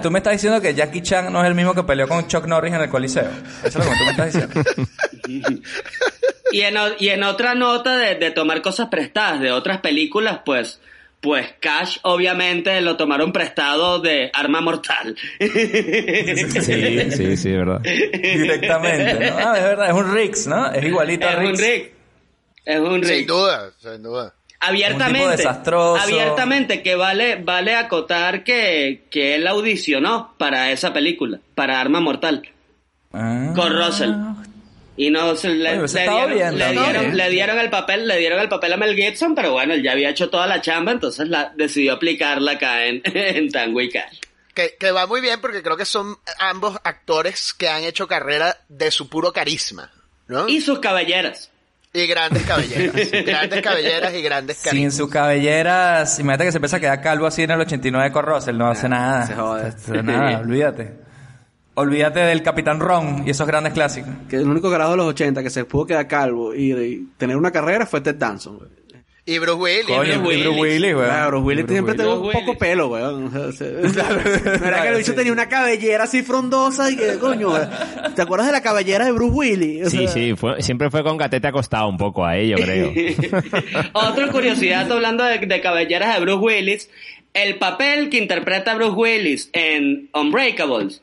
Tú me estás diciendo que Jackie Chan no es el mismo que peleó con Chuck Norris en el Coliseo. Eso es lo que tú me estás diciendo. Y en, o- y en otra nota de, de tomar cosas prestadas de otras películas, pues, pues Cash obviamente lo tomaron prestado de Arma Mortal. Sí, sí, sí, es verdad. Directamente, ¿no? Ah, es verdad, es un Riggs, ¿no? Es igualito a es un Riggs. Rick. Es un sin Rick. duda, sin duda. Abiertamente. Un tipo desastroso. Abiertamente, que vale, vale acotar que, que él audicionó para esa película, para Arma Mortal, Ah. con Russell. Y no se le, Oye, pues le dieron, bien, le, dieron, le dieron el papel, le dieron el papel a Mel Gibson, pero bueno, él ya había hecho toda la chamba, entonces la, decidió aplicarla acá en, en Tango y Cash. Que, que va muy bien porque creo que son ambos actores que han hecho carrera de su puro carisma, ¿no? Y sus caballeras. Y grandes cabelleras. grandes cabelleras y grandes Sin carismas. sus cabelleras, imagínate que se empieza a quedar calvo así en el 89 con Russell, no hace nada. se jode. Hace nada, olvídate. Olvídate del Capitán Ron y esos grandes clásicos. Que el único grado de los 80 que se pudo quedar calvo y, y tener una carrera fue Ted Danson. güey. Y Bruce Willis. Coño, Bruce y Bruce Willis. Willis, weón. Claro, Bruce Willis Bruce siempre Willis. tuvo un poco Willis. pelo, weón. O sea, o sea, no era que el bicho Sí. tenía una cabellera así frondosa y que, coño, ¿te acuerdas de la cabellera de Bruce Willis? O Sí, sea, sí, fue- siempre fue con gatete acostado un poco a ello, creo. Otra curiosidad hablando de, de cabelleras de Bruce Willis, el papel que interpreta Bruce Willis en Unbreakables,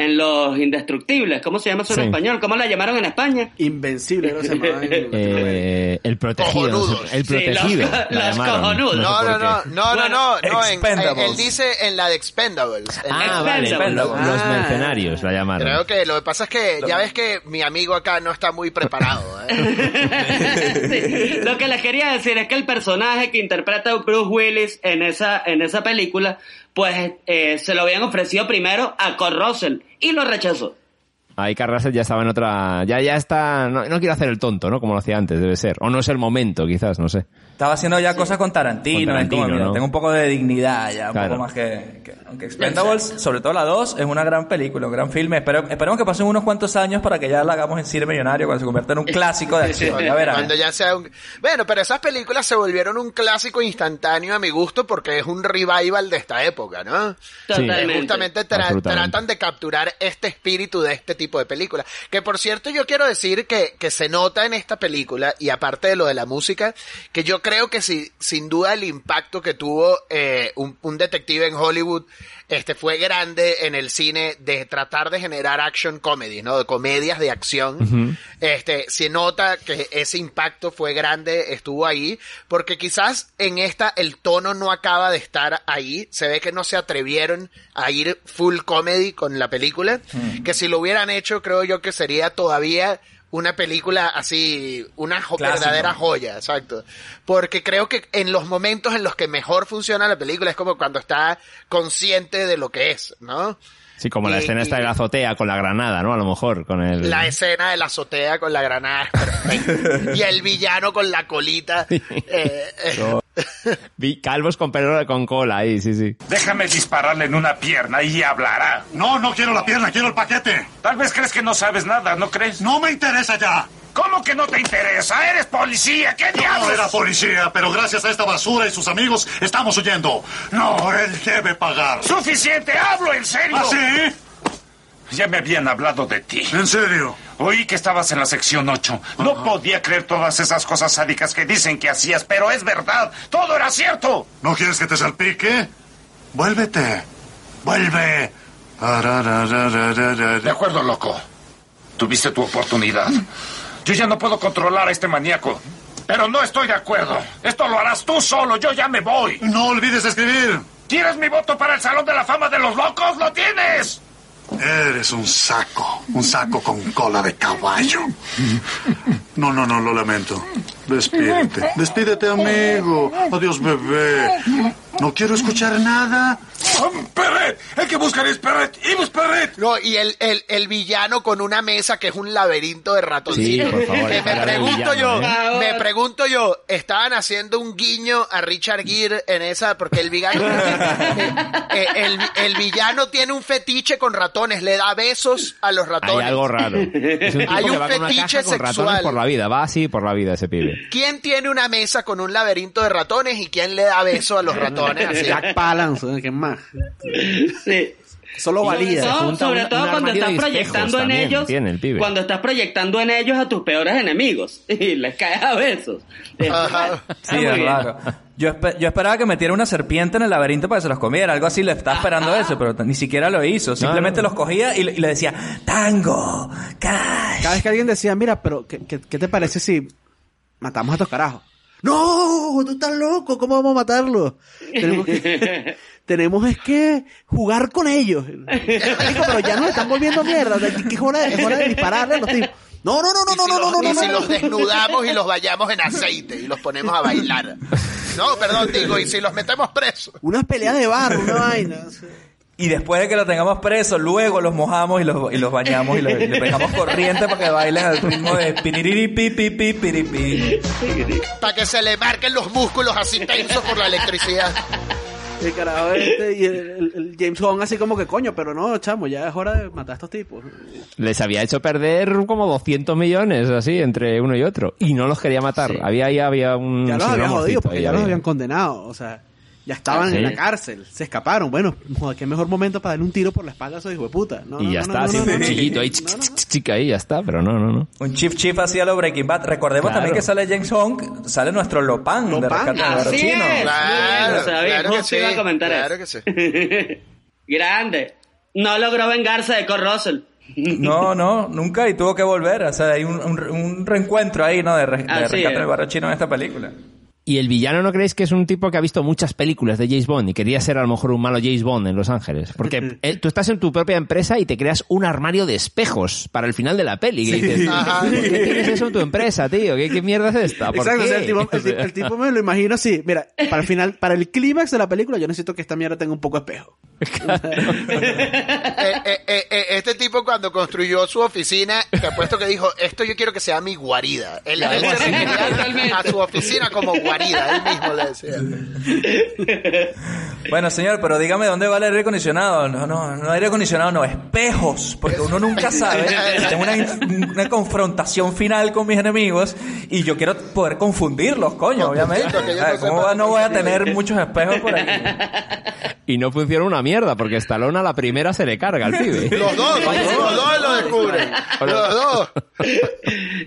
en Los Indestructibles, ¿cómo se llama eso en Sí. español? ¿Cómo la llamaron en España? Invencible, no se llamaba. Eh, el protegido. no sé, Cojonudos. el Sí, los- protegido. los cojonudos. No, no, no, no, no, Bueno, no, no, en- Expendables. él dice en la de Expendables. Ah, vale. Expendables. Los Ah. mercenarios la llamaron. Creo que lo que pasa es que ya ves que mi amigo acá no está muy preparado. ¿eh? Sí. Lo que les quería decir es que el personaje que interpreta Bruce Willis en esa, en esa película, pues eh, se lo habían ofrecido primero a Kurt Russell y lo rechazó. Ahí Carrasel ya estaba en otra... Ya, ya está... No quiero hacer el tonto, ¿no? Como lo hacía antes, debe ser. O no es el momento, quizás, no sé. Estaba haciendo ya cosas con Tarantino. Con Tarantino, como, mira, ¿no? Tengo un poco de dignidad ya, un Claro. poco más que... que- aunque Expendables, sobre todo la 2, es una gran película, un gran filme. Espero, esperemos que pasen unos cuantos años para que ya la hagamos en cine millonario, cuando se convierta en un clásico de acción. Ya verán. Cuando ya sea un... Bueno, pero esas películas se volvieron un clásico instantáneo a mi gusto porque es un revival de esta época, ¿no? Totalmente. Justamente tra- tratan de capturar este espíritu de este tipo de películas. Que por cierto yo quiero decir que, que se nota en esta película, y aparte de lo de la música, que yo creo que si, sin duda el impacto que tuvo eh, un, un detective en Hollywood este fue grande en el cine de tratar de generar action comedy, ¿no? De comedias de acción. Este, se nota que ese impacto fue grande, estuvo ahí, porque quizás en esta el tono no acaba de estar ahí, se ve que no se atrevieron a ir full comedy con la película, que si lo hubieran hecho creo yo que sería todavía una película así, una jo- Clásico. verdadera joya, exacto. Porque creo que en los momentos en los que mejor funciona la película es como cuando está consciente de lo que es, ¿no? Sí, como la Y- escena y- esta de la azotea con la granada, ¿no? A lo mejor, con el... La escena de la azotea con la granada y el villano con la colita. eh, eh, Vi calvos con pelo con cola ahí, sí, sí. Déjame dispararle en una pierna y hablará. No, no quiero la pierna, quiero el paquete. Tal vez crees que no sabes nada, ¿no crees? No me interesa ya. ¿Cómo que no te interesa? ¡Eres policía! ¿Qué No diablos? era policía, pero gracias a esta basura y sus amigos estamos huyendo. No, él debe pagar. ¡Suficiente! ¡Hablo en serio! ¿Ah, sí? Ya me habían hablado de ti. ¿En serio? Oí que estabas en la sección 8. No podía creer todas esas cosas sádicas que dicen que hacías, pero es verdad. Todo era cierto. ¿No quieres que te salpique? Vuélvete. Vuelve. De acuerdo, loco. Tuviste tu oportunidad. Yo ya no puedo controlar a este maníaco. Pero no estoy de acuerdo. Esto lo harás tú solo. Yo ya me voy. No olvides escribir. ¿Quieres mi voto para el Salón de la Fama de los Locos? ¡Lo tienes! Eres un saco. Un saco con cola de caballo. No, no, no, lo lamento. Despídete. Despídete, amigo. Adiós, bebé. No quiero escuchar nada. ¡Perret! El que buscan es Perret. ¡Ibus Perret! no, y el, el, el villano con una mesa que es un laberinto de ratoncitos. Sí, por favor, Que me pregunto villano, yo, ¿eh? me pregunto yo, estaban haciendo un guiño a Richard Gere en esa, porque el villano, eh, el, el villano tiene un fetiche con ratones, le da besos a los ratones. Hay algo raro. Es un tipo Hay que un con una fetiche caja con sexual. ratones por la vida. Va así por la vida ese pibe. ¿Quién tiene una mesa con un laberinto de ratones y quién le da beso a los ratones? Así. Jack Palance, ¿eh? ¿qué más? Sí. Solo valida. Sobre todo cuando estás proyectando en también ellos, tiene el pibe. cuando estás proyectando en ellos a tus peores enemigos y les caes a besos. Ajá. Sí, es raro. Yo, espe- yo esperaba que metiera una serpiente en el laberinto para que se los comiera. Algo así, le estaba esperando eso, pero ni siquiera lo hizo. Simplemente no. los cogía y, le- y le decía, tango, cash. Cada vez que alguien decía, mira, pero ¿qué, qué, qué te parece si matamos a estos carajos? No, tú estás loco, ¿cómo vamos a matarlos? Tenemos que, tenemos es que jugar con ellos. Marico, pero ya nos están volviendo mierda, es, hora, es hora de dispararle a los tipos. No, no, no, no, no, si, no, los, no, no, y si no, los no. desnudamos y los vayamos en aceite y los ponemos a bailar. No, perdón, digo, y si los metemos presos. Unas peleas de barro, una vaina. Y después de que lo tengamos preso, luego los mojamos y los, y los bañamos y, los- y le pegamos corriente para que bailen al ritmo de piriri, pi, pi, pi, piripi. Para que se le marquen los músculos así tensos por la electricidad. El carajo este y el, el- el James Bond así como que coño, pero no, chamo, ya es hora de matar a estos tipos. Les había hecho perder como 200 millones así entre uno y otro. Y no los quería matar. Había ahí había un... Ya los sí, había un jodido porque ya los había. habían condenado, o sea, ya estaban Ah, sí. en la cárcel, se escaparon. Bueno, joder, qué mejor momento para darle un tiro por la espalda a esos hijos de puta. No, y no, ya no, está, no, así no, no, un chillito ahí, chic, chic, chic, chic, ahí, ya está, pero no, no, no. Un chief chief así a lo Breaking Bad. Recordemos Claro. también que sale James Hong, sale nuestro Lopan, de rescate de Así es. Claro, claro que sí, iba a comentar claro que sí. Grande. No logró vengarse de Kurt Russell. No, no, nunca y tuvo que volver. O sea, hay un, un- un reencuentro ahí, ¿no? De, re- de rescate es. del barrochino en esta película. ¿Y el villano no creéis que es un tipo que ha visto muchas películas de James Bond y quería ser a lo mejor un malo James Bond en Los Ángeles? Porque eh, tú estás en tu propia empresa y te creas un armario de espejos para el final de la peli. Dices, Ajá. ¿por qué tienes eso en tu empresa, tío? ¿Qué, qué mierda es esta? ¿Por Exacto, o sea, qué? el tipo, el, tipo- el tipo me lo imagino así. Mira, para el final, para el clímax de la película, yo necesito que esta mierda tenga un poco de espejo. Eh, eh, eh, eh, este tipo cuando construyó su oficina, te apuesto que dijo, esto yo quiero que sea mi guarida. Él, él se refería a su oficina como guarida, él mismo le decía. Bueno, señor, pero dígame dónde va el aire acondicionado. No, no, no aire acondicionado, no, espejos. Porque uno nunca sabe. Tengo una, una confrontación final con mis enemigos y yo quiero poder confundirlos, coño, obviamente. que ellos Ah, no ¿Cómo no voy a tener muchos espejos por aquí? Y no funciona una mierda, porque Stallone a la primera se le carga al pibe. Los dos, los dos lo descubren. Los dos.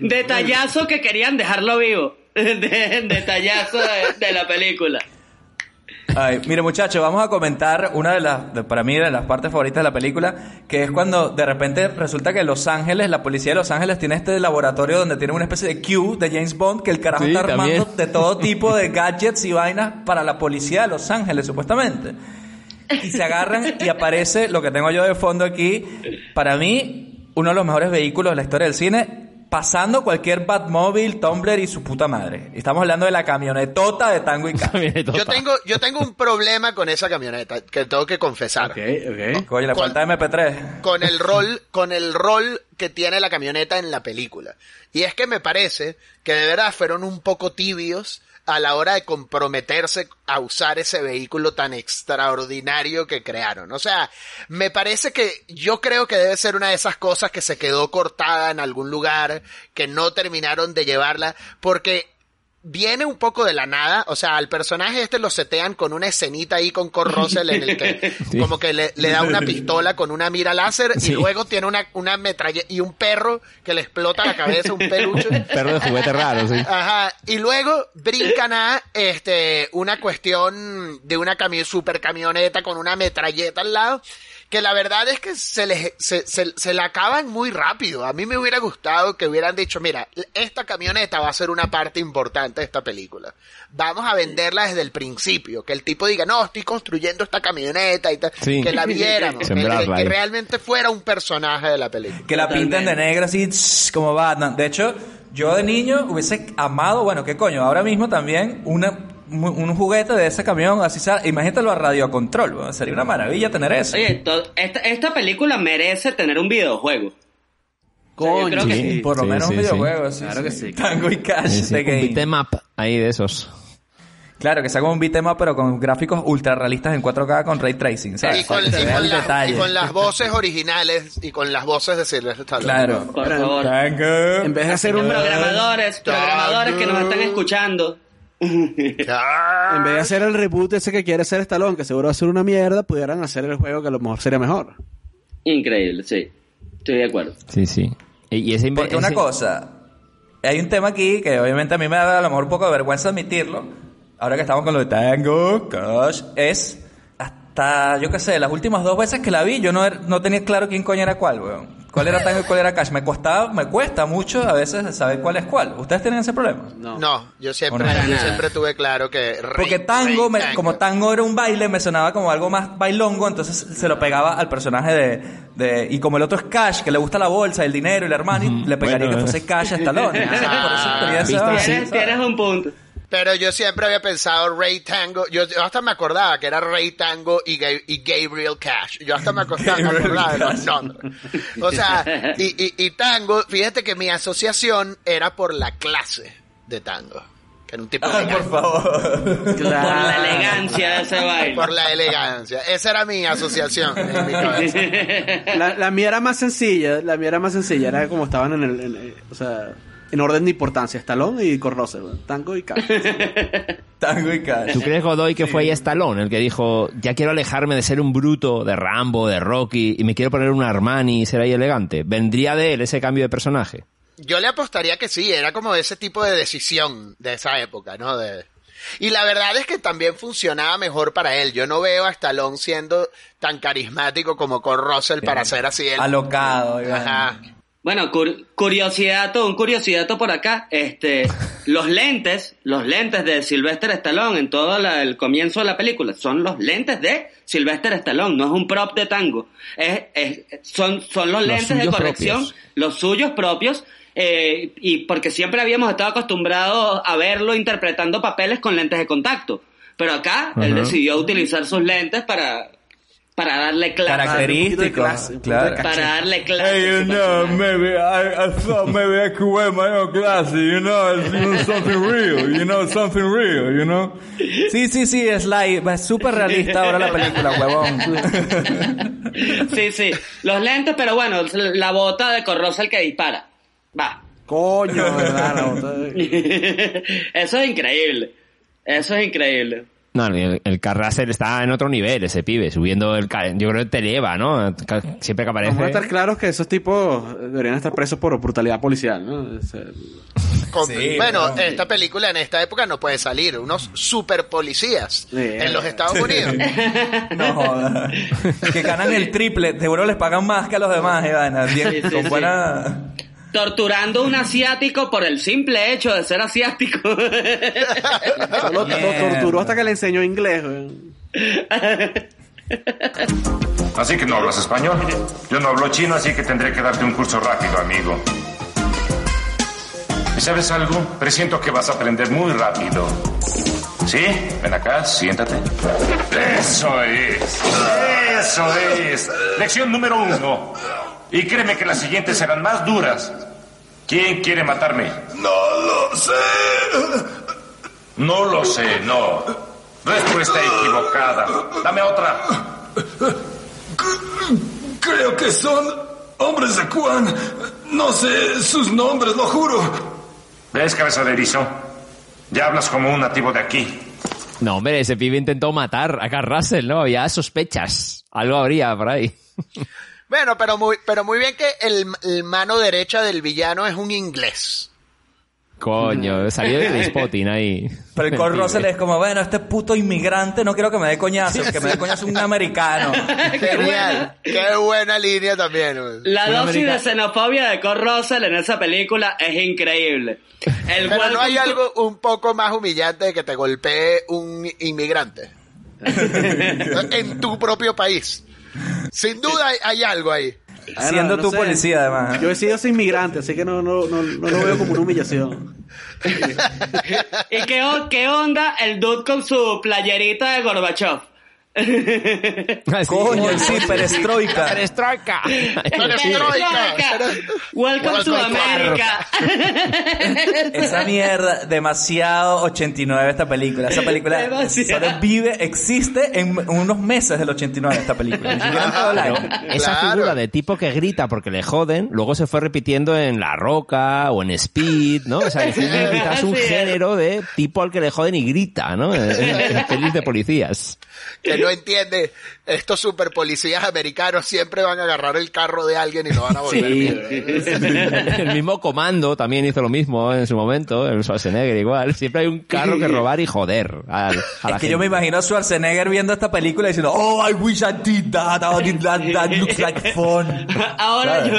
Detallazo que querían dejarlo vivo. De- detallazo de, de la película. Ay, mire muchachos, vamos a comentar una de las, de- para mí, de las partes favoritas de la película, que es cuando de repente resulta que Los Ángeles, la policía de Los Ángeles tiene este laboratorio donde tiene una especie de Q de James Bond, que el carajo Sí, está armando también. de todo tipo de gadgets y vainas para la policía de Los Ángeles, supuestamente. Y se agarran y aparece lo que tengo yo de fondo aquí, para mí, uno de los mejores vehículos de la historia del cine, pasando cualquier Batmobile, Tumblr y su puta madre. Estamos hablando de la camionetota de Tango y Cash. Yo tengo, yo tengo un problema con esa camioneta, que tengo que confesar. Ok, ok. Coño, le Con- falta MP3. con el rol, con el rol que tiene la camioneta en la película. Y es que me parece que de verdad fueron un poco tibios a la hora de comprometerse a usar ese vehículo tan extraordinario que crearon. O sea, me parece que yo creo que debe ser una de esas cosas que se quedó cortada en algún lugar, que no terminaron de llevarla, porque viene un poco de la nada, o sea, al personaje este lo setean con una escenita ahí con Kurt Russell en el que Sí. como que le, le da una pistola con una mira láser Sí. y luego tiene una, una metralla y un perro que le explota la cabeza, un peluche. Perro de juguete raro, sí. Ajá, y luego brincan a este una cuestión de una cami super camioneta con una metralleta al lado, que la verdad es que se les se, se, se la acaban muy rápido. A mí me hubiera gustado que hubieran dicho, mira, esta camioneta va a ser una parte importante de esta película. Vamos a venderla desde el principio, que el tipo diga, no, estoy construyendo esta camioneta y tal, Sí. que la viéramos, que, realmente fuera un personaje de la película. Que la pinten de negro así tss, como Batman. De hecho, yo de niño hubiese amado, bueno, ¿qué coño? Ahora mismo también una, un, juguete de ese camión, así sea, imagínatelo a radiocontrol, weón. sería una maravilla tener eso. Oye, to- esta, esta película merece tener un videojuego. Coño, creo que sí. Por lo Sí, menos sí, un sí. videojuego, sí, Claro que sí. Tango y Cash Sí, sí, de un game. 'em up ahí de esos. Claro, que sea como un beat'em pero con gráficos ultra realistas en 4K con ray tracing, ¿sabes? Y con, Para que se y vea con el la- detalle. y con las voces originales y con las voces de Sylvester Stallone. Claro. Por favor. Tango. En vez de hacer un Programadores, programadores que nos están escuchando. En vez de hacer el reboot ese que quiere hacer Stallone, que seguro va a ser una mierda, pudieran hacer el juego que a lo mejor sería mejor. Increíble, sí. Estoy de acuerdo. Sí, sí. Y ese Porque una ese- cosa, hay un tema aquí que obviamente a mí me da a lo mejor un poco de vergüenza admitirlo, ahora que estamos con lo de Tango, Cash, es hasta, yo qué sé, las últimas dos veces que la vi, yo no, er- no tenía claro quién coño era cuál, weón. ¿Cuál era Tango y cuál era Cash? Me costaba, me cuesta mucho a veces saber cuál es cuál. ¿Ustedes tienen ese problema? No. No, yo siempre, yo siempre tuve claro que... Rey- Porque tango, Rey me- Tango. como tango era un baile, me sonaba como algo más bailongo, entonces se lo pegaba al personaje de, de- y como el otro es Cash, que le gusta la bolsa, el dinero y el Armani, le pegaría Bueno, que fuese Cash a Stallone. Entonces, por eso tenía ese ¿viste? baile, Tienes, tienes un punto. Pero yo siempre había pensado Ray Tango, yo, yo hasta me acordaba que era Ray Tango y, Ga- y Gabriel Cash. Yo hasta me acordaba, me acordaba de los nombres. O sea, y, y, y Tango, fíjate que mi asociación era por la clase de Tango. Que era un tipo elegante. por favor. Por la elegancia de ese baile. Por la elegancia. Esa era mi asociación en mi cabeza. La, la mía era más sencilla, la mía era más sencilla, era como estaban en el, en- eh, o sea, en orden de importancia, Stallone y Corrose, Tango y Cash. Tango y Cash. ¿Tú crees, Godoy, que fue ahí Stallone el que dijo, ya quiero alejarme de ser un bruto, de Rambo, de Rocky, y me quiero poner un Armani y ser ahí elegante? ¿Vendría de él ese cambio de personaje? Yo le apostaría que sí, era como ese tipo de decisión de esa época, ¿no? De... Y la verdad es que también funcionaba mejor para él. Yo no veo a Stallone siendo tan carismático como con Russell para ser así. El... Alocado. Ajá. Bueno, cur- curiosidad, un curiosidad por acá. Este, los lentes, los lentes de Sylvester Stallone en todo la- el comienzo de la película son los lentes de Sylvester Stallone, no es un prop de tango. Es, es- son, son los Los lentes de corrección, propios. los suyos propios, eh, y porque siempre habíamos estado acostumbrados a verlo interpretando papeles con lentes de contacto. Pero acá él decidió utilizar sus lentes para, para darle clase. Característico. clase, Claro. Para darle clase. Hey, you know, maybe I, I thought maybe I could wear my own glasses, you know, it's, you know, something real, you know, something real, you know. Sí, sí, sí, es live, es súper realista ahora la película, huevón. Sí, sí. Los lentes, pero bueno, la bota de Corrosa el que dispara. Va. Coño, verdad, la bota de- Eso es increíble. Eso es increíble. No, el, el Carrasel está en otro nivel, ese pibe, subiendo el... Yo creo que te eleva, ¿no? Siempre que Vamos a aparece... estar claros que esos tipos deberían estar presos por brutalidad policial, ¿no? Es, eh, Con- Sí, bueno, pero- esta película en esta época no puede salir. Unos super policías Sí. en los Estados Unidos. No jodas. Que ganan el triple, seguro les pagan más que a los demás, Ivana. Bien, Sí, sí, con sí. buena... Torturando a un asiático por el simple hecho de ser asiático. Solo lo torturó hasta que le enseñó inglés. Así que no hablas español. Yo no hablo chino, así que tendré que darte un curso rápido, amigo. ¿Y sabes algo? Presiento que vas a aprender muy rápido. ¿Sí? Ven acá, siéntate. Eso es. Eso es. Lección número uno. Y créeme que las siguientes serán más duras. ¿Quién quiere matarme? No lo sé. No lo sé, no. Respuesta equivocada. Dame otra. Creo que son hombres de Quan. No sé sus nombres, lo juro. ¿Ves, cabeza de erizo? Ya hablas como un nativo de aquí. No, hombre, ese pibe intentó matar a Carrasel, ¿no? Había sospechas. Algo habría por ahí. Bueno, pero muy, pero muy bien que el, el mano derecha del villano es un inglés. Coño, salió del spotting ahí. Pero el Cole. Russell es como, bueno, este puto inmigrante no quiero que me dé coñazo, que me dé coñazo un americano. Genial. Qué buena línea también. La Un dosis americano. de xenofobia de Kurt Russell en esa película es increíble. El Pero no hay algo un poco más humillante de que te golpee un inmigrante. en tu propio país. Sin duda hay, hay algo ahí. Ah, Siendo no tú sé. policía, además. Yo he sido ese inmigrante, así que no, no, no, no lo veo como una humillación. ¿Y qué, qué onda el dude con su playerita de Gorbachev? Ah. Coño, sí, perestroika. Perestroika. Perestroika. Welcome to America. Esa mierda, demasiado 89 esta película. Esa película Demasiado. solo vive, existe en unos meses del 89 esta película. Esa figura de tipo que grita porque le joden, luego se fue repitiendo en La Roca o en Speed, ¿no? O sea, es un género de tipo al que le joden y grita, ¿no? En pelis de policías. Que no entiende. Estos super policías americanos siempre van a agarrar el carro de alguien y lo van a volver mierda. El mismo comando también hizo lo mismo en su momento, el Schwarzenegger igual. Siempre hay un carro que robar y joder a, a la Es que yo me imagino a Schwarzenegger viendo esta película diciendo, oh, I wish I did that, oh, did that, that looks like fun. Ahora yo,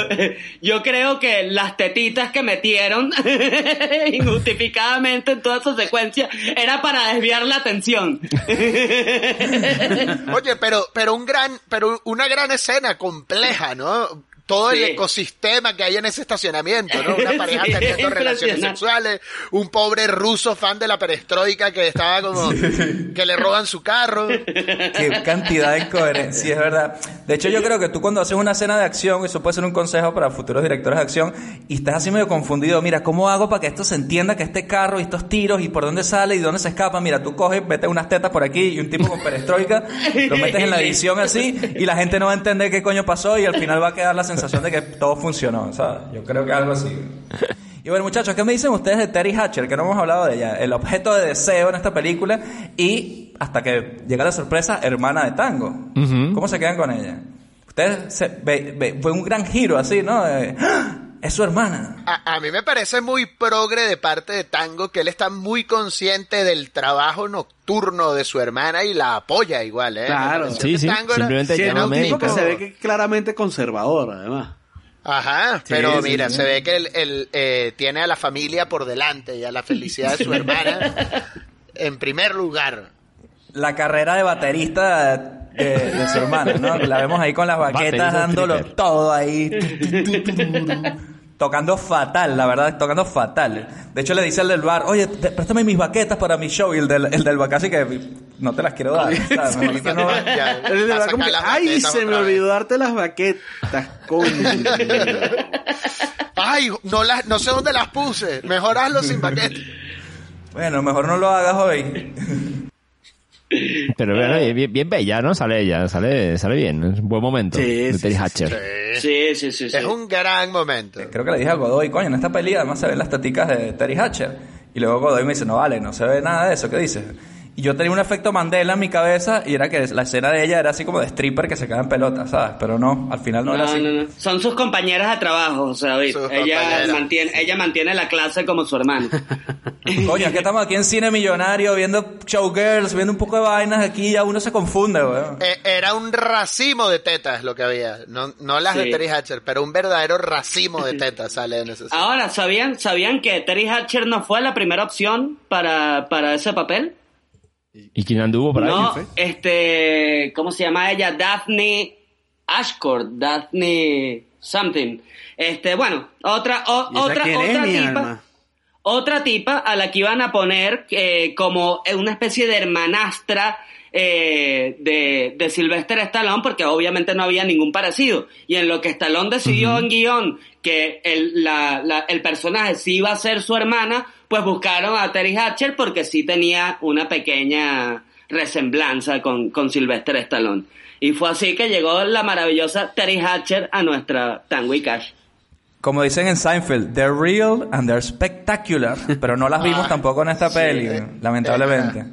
yo creo que las tetitas que metieron injustificadamente en toda esa secuencia era para desviar la atención. Oye, pero, pero un gran, pero una gran escena compleja, ¿no? Todo el ecosistema que hay en ese estacionamiento, ¿no? Una pareja Sí, teniendo relaciones sexuales, un pobre ruso fan de la perestroika que estaba como que le roban su carro. Qué cantidad de incoherencia, sí, es verdad. De hecho, yo creo que tú cuando haces una escena de acción, eso puede ser un consejo para futuros directores de acción, y estás así medio confundido, mira, ¿cómo hago para que esto se entienda que este carro y estos tiros y por dónde sale y dónde se escapa? Mira, tú coges, metes unas tetas por aquí y un tipo con perestroika, lo metes en la edición así y la gente no va a entender qué coño pasó y al final va a quedar la sensación de que todo funcionó, ¿sabes? Yo creo que algo así. Y bueno, muchachos, ¿qué me dicen ustedes de Terry Hatcher? Que no hemos hablado de ella. El objeto de deseo en esta película y, hasta que llega la sorpresa, hermana de tango. Ujú. ¿Cómo se quedan con ella? Ustedes, se, ve- ve- fue un gran giro así, ¿no? Eh, ¡ah! Es su hermana. A, a mí me parece muy progre de parte de Tango que él está muy consciente del trabajo nocturno de su hermana y la apoya igual, ¿eh? Claro. Sí, que sí, Tango era- simplemente era un tipo que se ve que es claramente conservador, además. Ajá, Sí, pero sí, mira, sí. se ve que él, él, eh, tiene a la familia por delante y a la felicidad de su hermana en primer lugar. La carrera de baterista de, de su hermana, ¿no? La vemos ahí con las baquetas dándolo todo ahí. Tocando fatal, la verdad, tocando fatal. De hecho, le dice al del bar, oye, te- préstame mis baquetas para mi show. Y el del, el del bar casi que no te las quiero dar. ¿sabes? Mejor que no- Ya, El de va a verdad como sacar que, las Ay, baquetas se me otra vez". olvidó darte las baquetas, coño. Ay, no, las, no sé dónde las puse. Mejor hazlo sin paquete. Bueno, mejor no lo hagas hoy. Pero bueno, bien, bien bella, ¿no? Sale ella, sale, sale bien. Es un buen momento Sí, de Terry sí, Hatcher. Sí, sí, sí, sí. Es un gran momento. Creo que le dije a Godoy, coño, en esta peli además se ven las taticas de Terry Hatcher. Y luego Godoy me dice, no vale, no se ve nada de eso, ¿qué dices? Y yo tenía un efecto Mandela en mi cabeza y era que la escena de ella era así como de stripper que se cae en pelota, ¿sabes? Pero no, al final no, era No, así. no, no. Son sus compañeras de trabajo, o sea, David. Sus Ella compañeras. mantiene, ella mantiene la clase como su hermano. Coño, es que estamos aquí en Cine Millonario viendo showgirls, viendo un poco de vainas aquí y ya uno se confunde, weón. Eh, era un racimo de tetas lo que había. No, no las de. Terry Hatcher, pero un verdadero racimo de tetas sale en ese Ahora, ¿sabían, ¿sabían que Terry Hatcher no fue la primera opción para, para ese papel? ¿Y quién anduvo por ahí? no, fue? este, ¿cómo se llama ella? Daphne Ashcourt, Daphne something. Este, bueno, otra, o- ¿Y esa otra, otra tipa. alma? Otra tipa a la que iban a poner eh, como una especie de hermanastra eh, de, de Sylvester Stallone, porque obviamente no había ningún parecido. Y en lo que Stallone decidió en guion que el, la- la- el personaje sí iba a ser su hermana, pues buscaron a Terry Hatcher porque sí tenía una pequeña resemblanza con, con Sylvester Stallone. Y fue así que llegó la maravillosa Terry Hatcher a nuestra Tango y Cash. Como dicen en Seinfeld, they're real and they're spectacular. Pero no las vimos Ah, tampoco en esta sí, peli, eh, lamentablemente.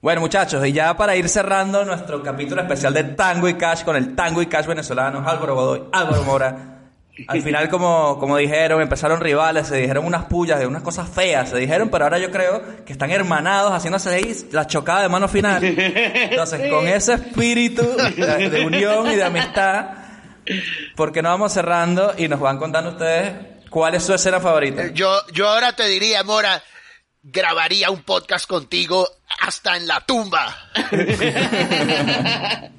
Bueno, muchachos, y ya para ir cerrando nuestro capítulo especial de Tango y Cash con el Tango y Cash venezolano, Álvaro Godoy, Álvaro Mora. Al final, como, como dijeron, empezaron rivales, se dijeron unas pullas, de unas cosas feas, se dijeron, pero ahora yo creo que están hermanados, haciéndose ahí la chocada de mano final. Entonces, con ese espíritu de, de unión y de amistad, porque no vamos cerrando y nos van contando ustedes cuál es su escena favorita. Yo, yo ahora te diría, Mora, grabaría un podcast contigo hasta en la tumba.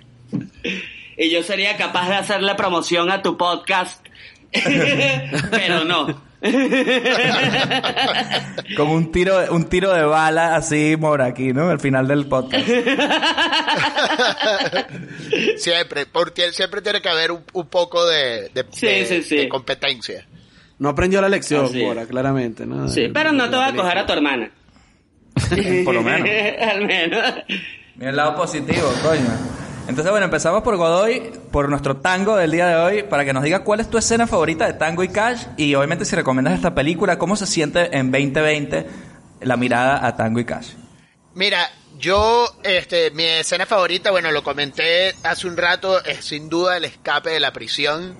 y yo sería capaz de hacerle promoción a tu podcast, pero no. Con un tiro, un tiro de bala así, Mora, aquí, ¿no? Al final del podcast. siempre, porque siempre tiene que haber un, un poco de, de- Sí, de- sí, sí. de competencia. No aprendió la lección. Bora, claramente, ¿no? Sí, pero no te voy a coger a tu hermana. Por lo menos. Al menos. Mira el lado positivo, coño. Entonces, bueno, empezamos por Godoy, por nuestro tango del día de hoy, para que nos diga cuál es tu escena favorita de Tango y Cash y obviamente si recomiendas esta película, cómo se siente en 2020 la mirada a Tango y Cash. Mira, yo, este, mi escena favorita, bueno, lo comenté hace un rato, es sin duda el escape de la prisión.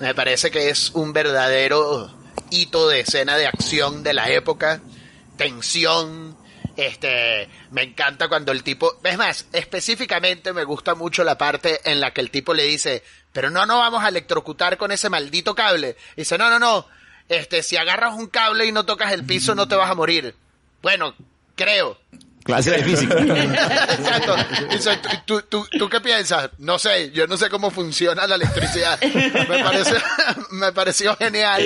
Me parece que es un verdadero hito de escena de acción de la época. Tensión. Este, me encanta cuando el tipo, es más, específicamente me gusta mucho la parte en la que el tipo le dice, pero no, no vamos a electrocutar con ese maldito cable. dice, no, no, no, este, si agarras un cable y no tocas el piso no te vas a morir. Bueno, creo. Clase de física. Exacto. Dice, ¿tú, tú, tú qué piensas? No sé, yo no sé cómo funciona la electricidad. Me, parece, me pareció genial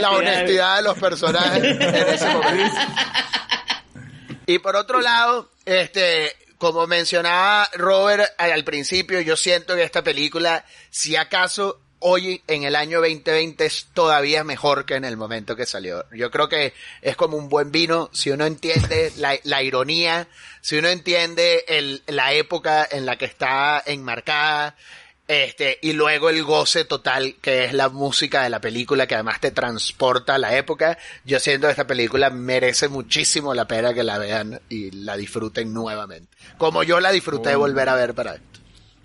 la honestidad de los personajes en ese momento. Y por otro lado, este, como mencionaba Robert al principio, yo siento que esta película, si acaso hoy en el año 2020 es todavía mejor que en el momento que salió. Yo creo que es como un buen vino, si uno entiende la, la ironía, si uno entiende el, la época en la que está enmarcada, este, y luego el goce total que es la música de la película que además te transporta a la época. Yo siento que esta película merece muchísimo la pena que la vean y la disfruten nuevamente. Como yo la disfruté de volver a ver para esto.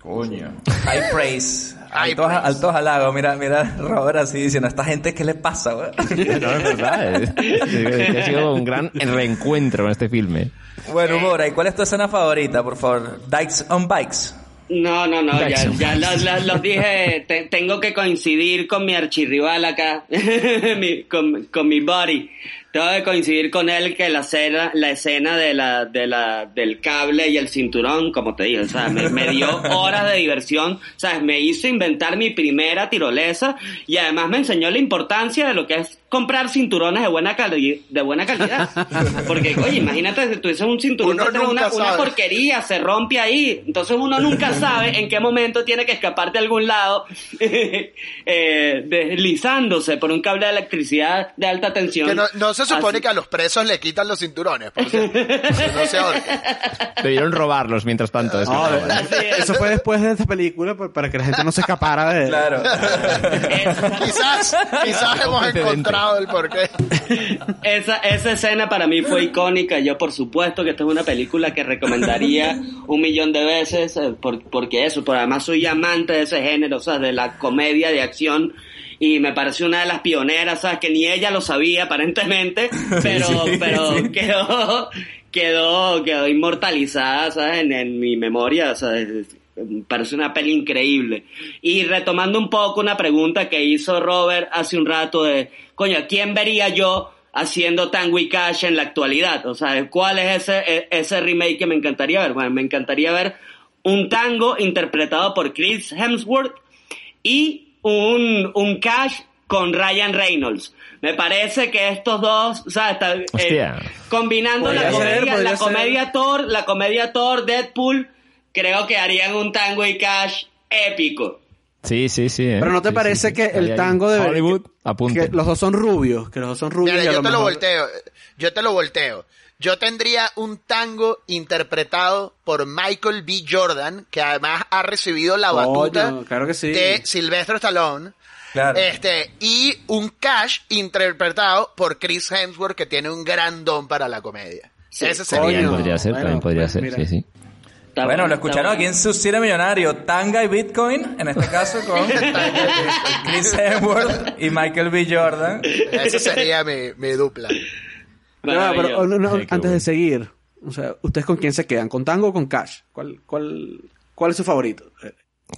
Coño. High praise. Altos, praise. altos halagos. Mira, mira Robert así diciendo, ¿a esta gente qué le pasa, güey? No, es verdad. es- es que ha sido un gran reencuentro con este filme. Bueno, Mora, ¿y cuál es tu escena favorita, por favor? Dykes on Bikes. No, no, no, ya, ya los, los- los dije, te- tengo que coincidir con mi archirrival acá, mi- con, con mi buddy. Tengo que coincidir con él que la escena, la escena de la, de la, del cable y el cinturón, como te dije, o sea, me, me dio horas de diversión, ¿sabes? Me hizo inventar mi primera tirolesa y además me enseñó la importancia de lo que es comprar cinturones de buena, cali- de buena calidad. Porque, oye, imagínate si tuviese un cinturón Uno una, nunca una sabe. porquería, se rompe ahí. Entonces uno nunca sabe en qué momento tiene que escapar de algún lado, eh, deslizándose por un cable de electricidad de alta tensión. Que no, no se supone Así- que a los presos le quitan los cinturones, por cierto. no se. Debieron robarlos mientras tanto. es que No, no, de- Así es. eso fue después de esta película para que la gente no se escapara de... Claro. Quizás, quizás hemos precedente. Encontrado el porqué. Esa, esa escena para mí fue icónica. Yo, por supuesto, que esta es una película que recomendaría un millón de veces, eh, por- porque eso, por además soy amante de ese género, o sea, de la comedia de acción. Y me pareció una de las pioneras, ¿sabes? Que ni ella lo sabía, aparentemente, pero, pero quedó, quedó, quedó inmortalizada, ¿sabes? En, en mi memoria, o sea, es- me parece una peli increíble. Y retomando un poco una pregunta que hizo Robert hace un rato de, coño, ¿a quién vería yo haciendo Tango y Cash en la actualidad? O sea, ¿cuál es ese, e- ese remake que me encantaría ver? Bueno, me encantaría ver un tango interpretado por Chris Hemsworth y un, un Cash con Ryan Reynolds. Me parece que estos dos, o sea, está, eh, combinando Podría la comedia, la ser. comedia Thor, la comedia Thor, Deadpool, creo que harían un tango y cash épico. Sí, sí, sí. ¿eh? Pero ¿no te Sí, parece sí, sí. que el ahí. tango de... Hollywood, que los dos son rubios, que los dos son rubios Mira, yo lo te lo volteo. Yo te lo volteo. Yo tendría un tango interpretado por Michael B. Jordan, que además ha recibido la batuta claro que sí. de Sylvester Stallone. Claro. Este, y un Cash interpretado por Chris Hemsworth, que tiene un gran don para la comedia. Sí, Ese También sería. Coño. podría ser, Bueno, también podría pues ser, mira. sí, sí. Está bueno, lo escucharon bueno. aquí en su cine millonario, Tanga y Bitcoin, en este caso con Chris Hemsworth y Michael B. Jordan. Esa sería mi, mi dupla. Pero, oh, no, no, Sí, qué antes de seguir, o sea, ¿ustedes con quién se quedan? ¿Con tango o con cash? ¿Cuál, cuál, cuál es su favorito?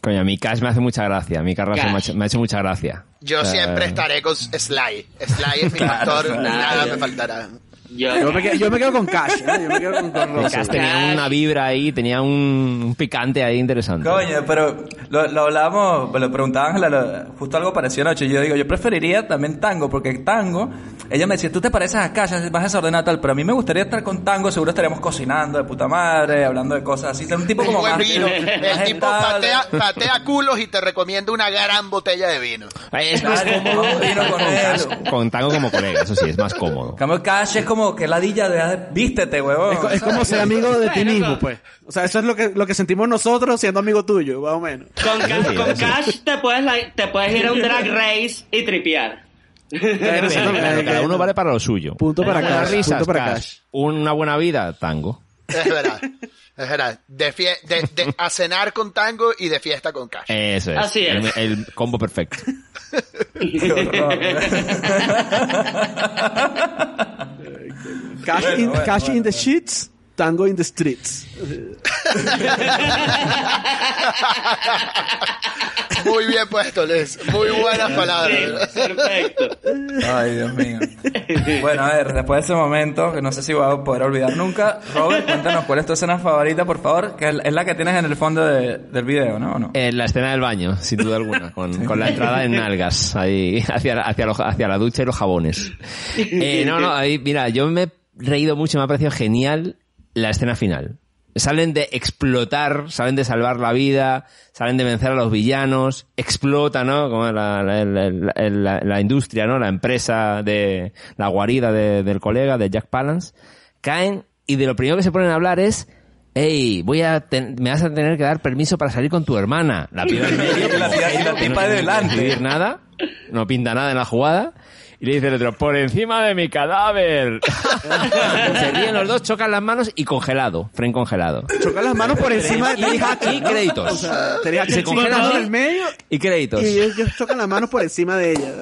Coño, a mí Cash me hace mucha gracia. A mí Carrasco Cash. me ha, hecho, me ha hecho mucha gracia. Yo O sea, siempre estaré con Sly. Sly es mi factor, claro. nada me faltará. Yo, Yo me, quedo, yo me quedo con cash, ¿eh? Yo me quedo con, con. Cash tenía una vibra ahí, tenía un, un picante ahí interesante. Coño, pero lo, lo hablábamos, lo preguntaba Ángela, justo algo parecido anoche. Yo digo, yo preferiría también tango, porque tango, ella me decía, tú te pareces a Cash, vas desordenado tal, pero a mí me gustaría estar con tango, seguro estaríamos cocinando de puta madre, hablando de cosas así. Un tipo como más, vino. más El tipo patea, patea culos y te recomiendo una gran botella de vino. Es más cómodo vino con él. Cash- con tango como colega, eso sí, es más cómodo. Cash es como que ladilla de, vístete, huevón. Es, co- es como ser amigo de ti mismo, pues. O sea, eso es lo que, lo que sentimos nosotros siendo amigo tuyo, más o menos. con, ca- Sí, con sí. Cash te puedes, te puedes ir a un drag race y tripear. Claro, cada uno vale para lo suyo. Punto para Cash, risas, punto para Cash. Cash. Una buena vida, tango. Es verdad. Es verdad. De, fie- de, de- a cenar con tango y de fiesta con cash. Eso es. Así es. El, el combo perfecto. Qué horror. Cash, in, cash in the sheets, tango in the streets. Muy bien puesto, Luis. Muy buenas palabras. Perfecto. Ay, Dios mío. Bueno, a ver, después de ese momento, que no sé si voy a poder olvidar nunca, Robert, cuéntanos cuál es tu escena favorita, por favor, que es la que tienes en el fondo de- del video, ¿no? ¿O no? Eh, la escena del baño, sin duda alguna, con, con la entrada en nalgas, ahí, hacia, la- hacia, hacia la ducha y los jabones. Eh, no, no, ahí, mira, yo me he reído mucho, me ha parecido genial la escena final. Salen de explotar, salen de salvar la vida, salen de vencer a los villanos, explota, ¿no? Como la, la, la- la- industria, ¿no? La empresa de la guarida de- del colega, de Jack Palance. Caen y de lo primero que se ponen a hablar es Ey, voy a ten- me vas a tener que dar permiso para salir con tu hermana. La piba medio, la tía- la tipa que delante. nada, no pinta nada en la jugada. Y le dice el otro, por encima de mi cadáver. Se ríen los dos, chocan las manos y congelado, frame congelado. Chocan las manos por encima de Y, y créditos. O sea, tenía que Se congela en así el medio y créditos. y ellos, chocan las manos por encima de ella.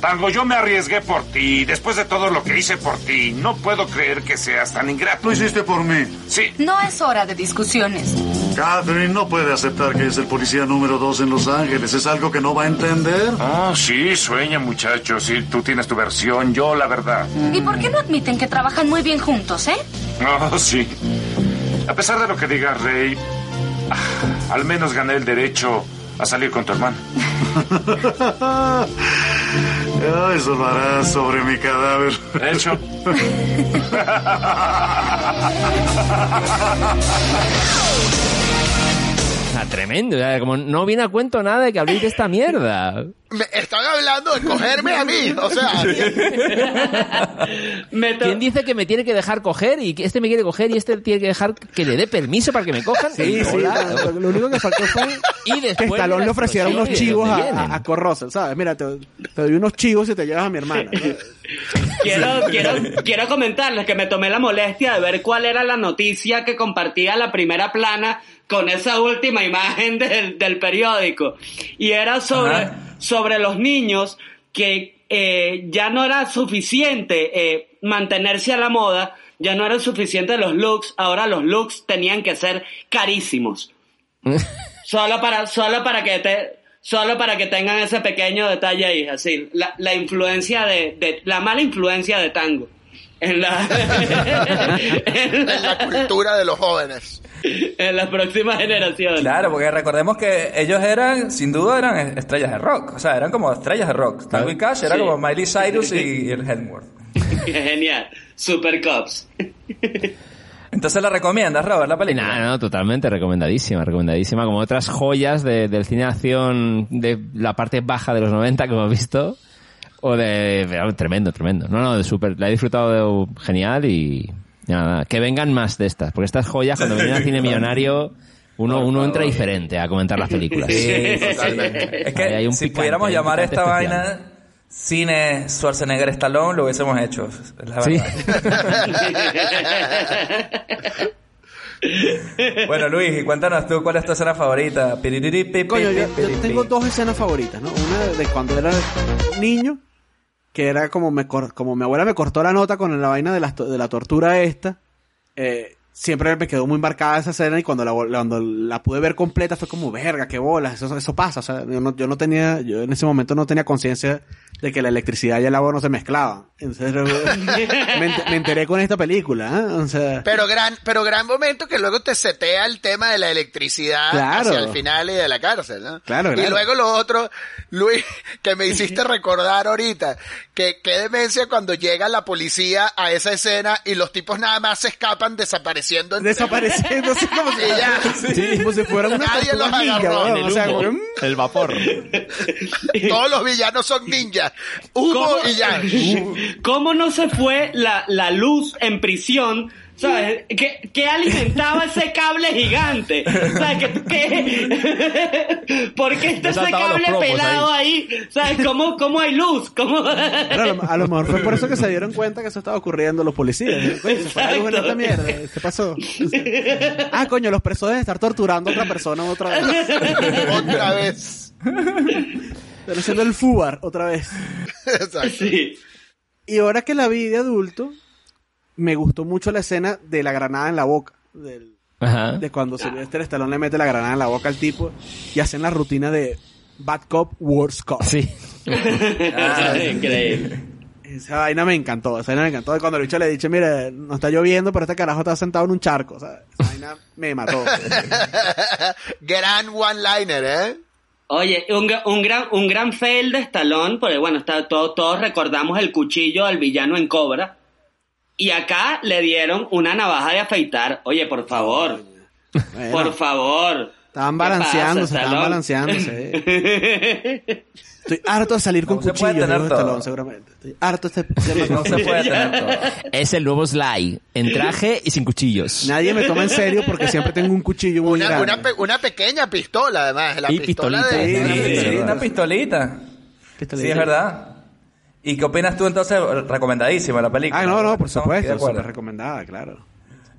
Tango, yo me arriesgué por ti. Después de todo lo que hice por ti, no puedo creer que seas tan ingrato. Lo hiciste por mí. Sí, No es hora de discusiones. Catherine no puede aceptar que es el policía número dos en Los Ángeles. ¿Es algo que no va a entender? Oh, sí, sueña, muchacho. Sí, tú tienes tu versión, yo la verdad. ¿Y por qué no admiten que trabajan muy bien juntos, eh? Oh, sí. A pesar de lo que diga Rey, ah, al menos gané el derecho a salir con tu hermano. Eso lo harás sobre mi cadáver. De hecho. Ah, tremendo. o sea, como no viene a cuento nada de que habléis de esta mierda. Me están hablando de cogerme a mí. O sea, ¿Quién dice que me tiene que dejar coger y que este me quiere coger y este tiene que dejar que le dé permiso para que me cojan? Sí, sí. Hola. Lo, lo único que faltó fue Y que después Stallone la le ofreciera unos chivos a, a, ¿sabes? Mira, te, te doy unos chivos y te llevas a mi hermana. quiero, quiero, quiero comentarles que me tomé la molestia de ver cuál era la noticia que compartía la primera plana con esa última imagen del, del periódico. Y era sobre, Ajá. Sobre los niños que eh, ya no era suficiente eh, mantenerse a la moda, ya no eran suficientes los looks, ahora los looks tenían que ser carísimos. solo para, solo para que te, solo para que tengan ese pequeño detalle ahí, así, la, la influencia de, de, la mala influencia de tango en la, en la- cultura de los jóvenes. en las próximas generaciones. Claro, porque recordemos que ellos eran, sin duda, eran estrellas de rock. O sea, eran como estrellas de rock. Tango y Cash era Sí. como Miley Cyrus y el Helmworth. Genial, Super Cops. Entonces la recomiendas, Robert, la película. Nah, no, totalmente recomendadísima, recomendadísima. Como otras joyas de- del cine de acción de la parte baja de los 90 que hemos visto. O de... Tremendo, tremendo. No, no, de súper... La he disfrutado de- genial y... Nada, que vengan más de estas. Porque estas joyas, cuando vienen al cine millonario, uno, uno entra diferente a comentar las películas. Sí, totalmente. Es que hay un si picante, pudiéramos llamar a esta especial. vaina cine Schwarzenegger Stallone, lo hubiésemos hecho. la Sí. bueno, Luis, y cuéntanos tú cuál es tu escena favorita. Coño, yo, yo tengo dos escenas favoritas, ¿no? Una de cuando era niño, que era como me como mi abuela me cortó la nota con la vaina de la, de la tortura esta. Eh, siempre me quedó muy marcada esa escena y cuando la, cuando la pude ver completa fue como, verga, qué bolas, eso, eso pasa. O sea, yo no, yo no tenía, yo en ese momento no tenía conciencia de que la electricidad y el agua no se mezclaban. Entonces, me, me enteré con esta película, ¿eh? O sea, Pero gran, pero gran momento que luego te setea el tema de la electricidad Claro. hacia el final y de la cárcel, ¿no? Claro, Y claro. luego lo otro, Luis, que me hiciste recordar ahorita, que qué demencia cuando llega la policía a esa escena y los tipos nada más se escapan desapareciendo. entre- desapareciendo así como si, ya. Sí, como si fueran una Nadie los ninja, agarró weón. en O el sea, humo. como El vapor. Todos los villanos son ninjas. Humo ¿Cómo? y ya. ¿Cómo no se fue la, la luz en prisión? ¿Sabes? ¿Qué, qué alimentaba ese cable gigante? ¿Sabes? ¿Qué, qué- ¿Por qué está ese cable pelado ahí? ¿Sabes? ¿Cómo, ¿Cómo hay luz? ¿Cómo? A lo, a lo mejor fue por eso que se dieron cuenta que eso estaba ocurriendo los policías. Coño, se fue la luz en esta mierda. ¿Qué pasó? Ah, coño, los presos deben estar torturando a otra persona otra vez. Otra vez. Están haciendo el FUBAR otra vez. Exacto. Sí. Y ahora que la vi de adulto, me gustó mucho la escena de la granada en la boca. Del, Ajá. de cuando Sylvester Stallone le mete la granada en la boca al tipo y hacen la rutina de Bad Cop, Worst Cop. Sí. Ah, increíble. Esa vaina me encantó, esa vaina me encantó. Y cuando el bicho le dije, mire, no está lloviendo, pero este carajo está sentado en un charco. O sea, esa vaina me mató. Gran one-liner, ¿eh? Oye, un, un gran un gran fail de Stallone, porque bueno, está, todo- todos recordamos el cuchillo al villano en Cobra. Y acá le dieron una navaja de afeitar. Oye, por favor, Bueno, por favor. estaban ¿Qué balanceándose, estaban balanceándose. Estoy harto de salir con No se cuchillos, puede tener todo. Stallone, seguramente. Estoy harto de este No se puede tener todo. Es el nuevo Sly. En traje y sin cuchillos. Nadie me toma en serio porque siempre tengo un cuchillo muy Una, grande. una, pe- una pequeña pistola, además. La Y pistola pistolita. de... Sí, Sí, sí, una pistolita. Pistolita. Sí, es verdad. ¿Y qué opinas tú entonces? Recomendadísima la película. Ah, no, no, por supuesto, súper recomendada, claro.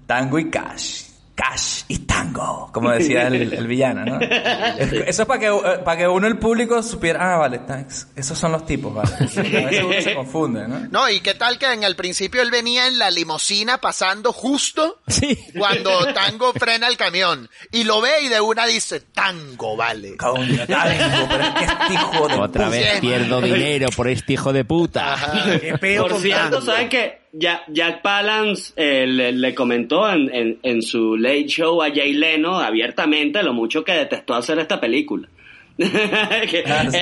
Tango y cash. Cash y tango, como decía el, el villano, ¿no? Es- Eso es para que, eh, para que uno, el público, supiera, ah, vale, tan- esos son los tipos, vale. A veces uno se confunde, ¿no? No, y qué tal que en el principio él venía en la limusina pasando justo Sí. cuando Tango frena el camión. Y lo ve y de una dice, Tango, vale. Coño, tango, pero es que este hijo de Otra puta. vez pierdo dinero por este hijo de puta. Qué Por cierto, tango. ¿saben que Jack, Jack Palance eh, le, le comentó en, en, en su late show a Jay Leno abiertamente lo mucho que detestó hacer esta película? Que Ah, sí,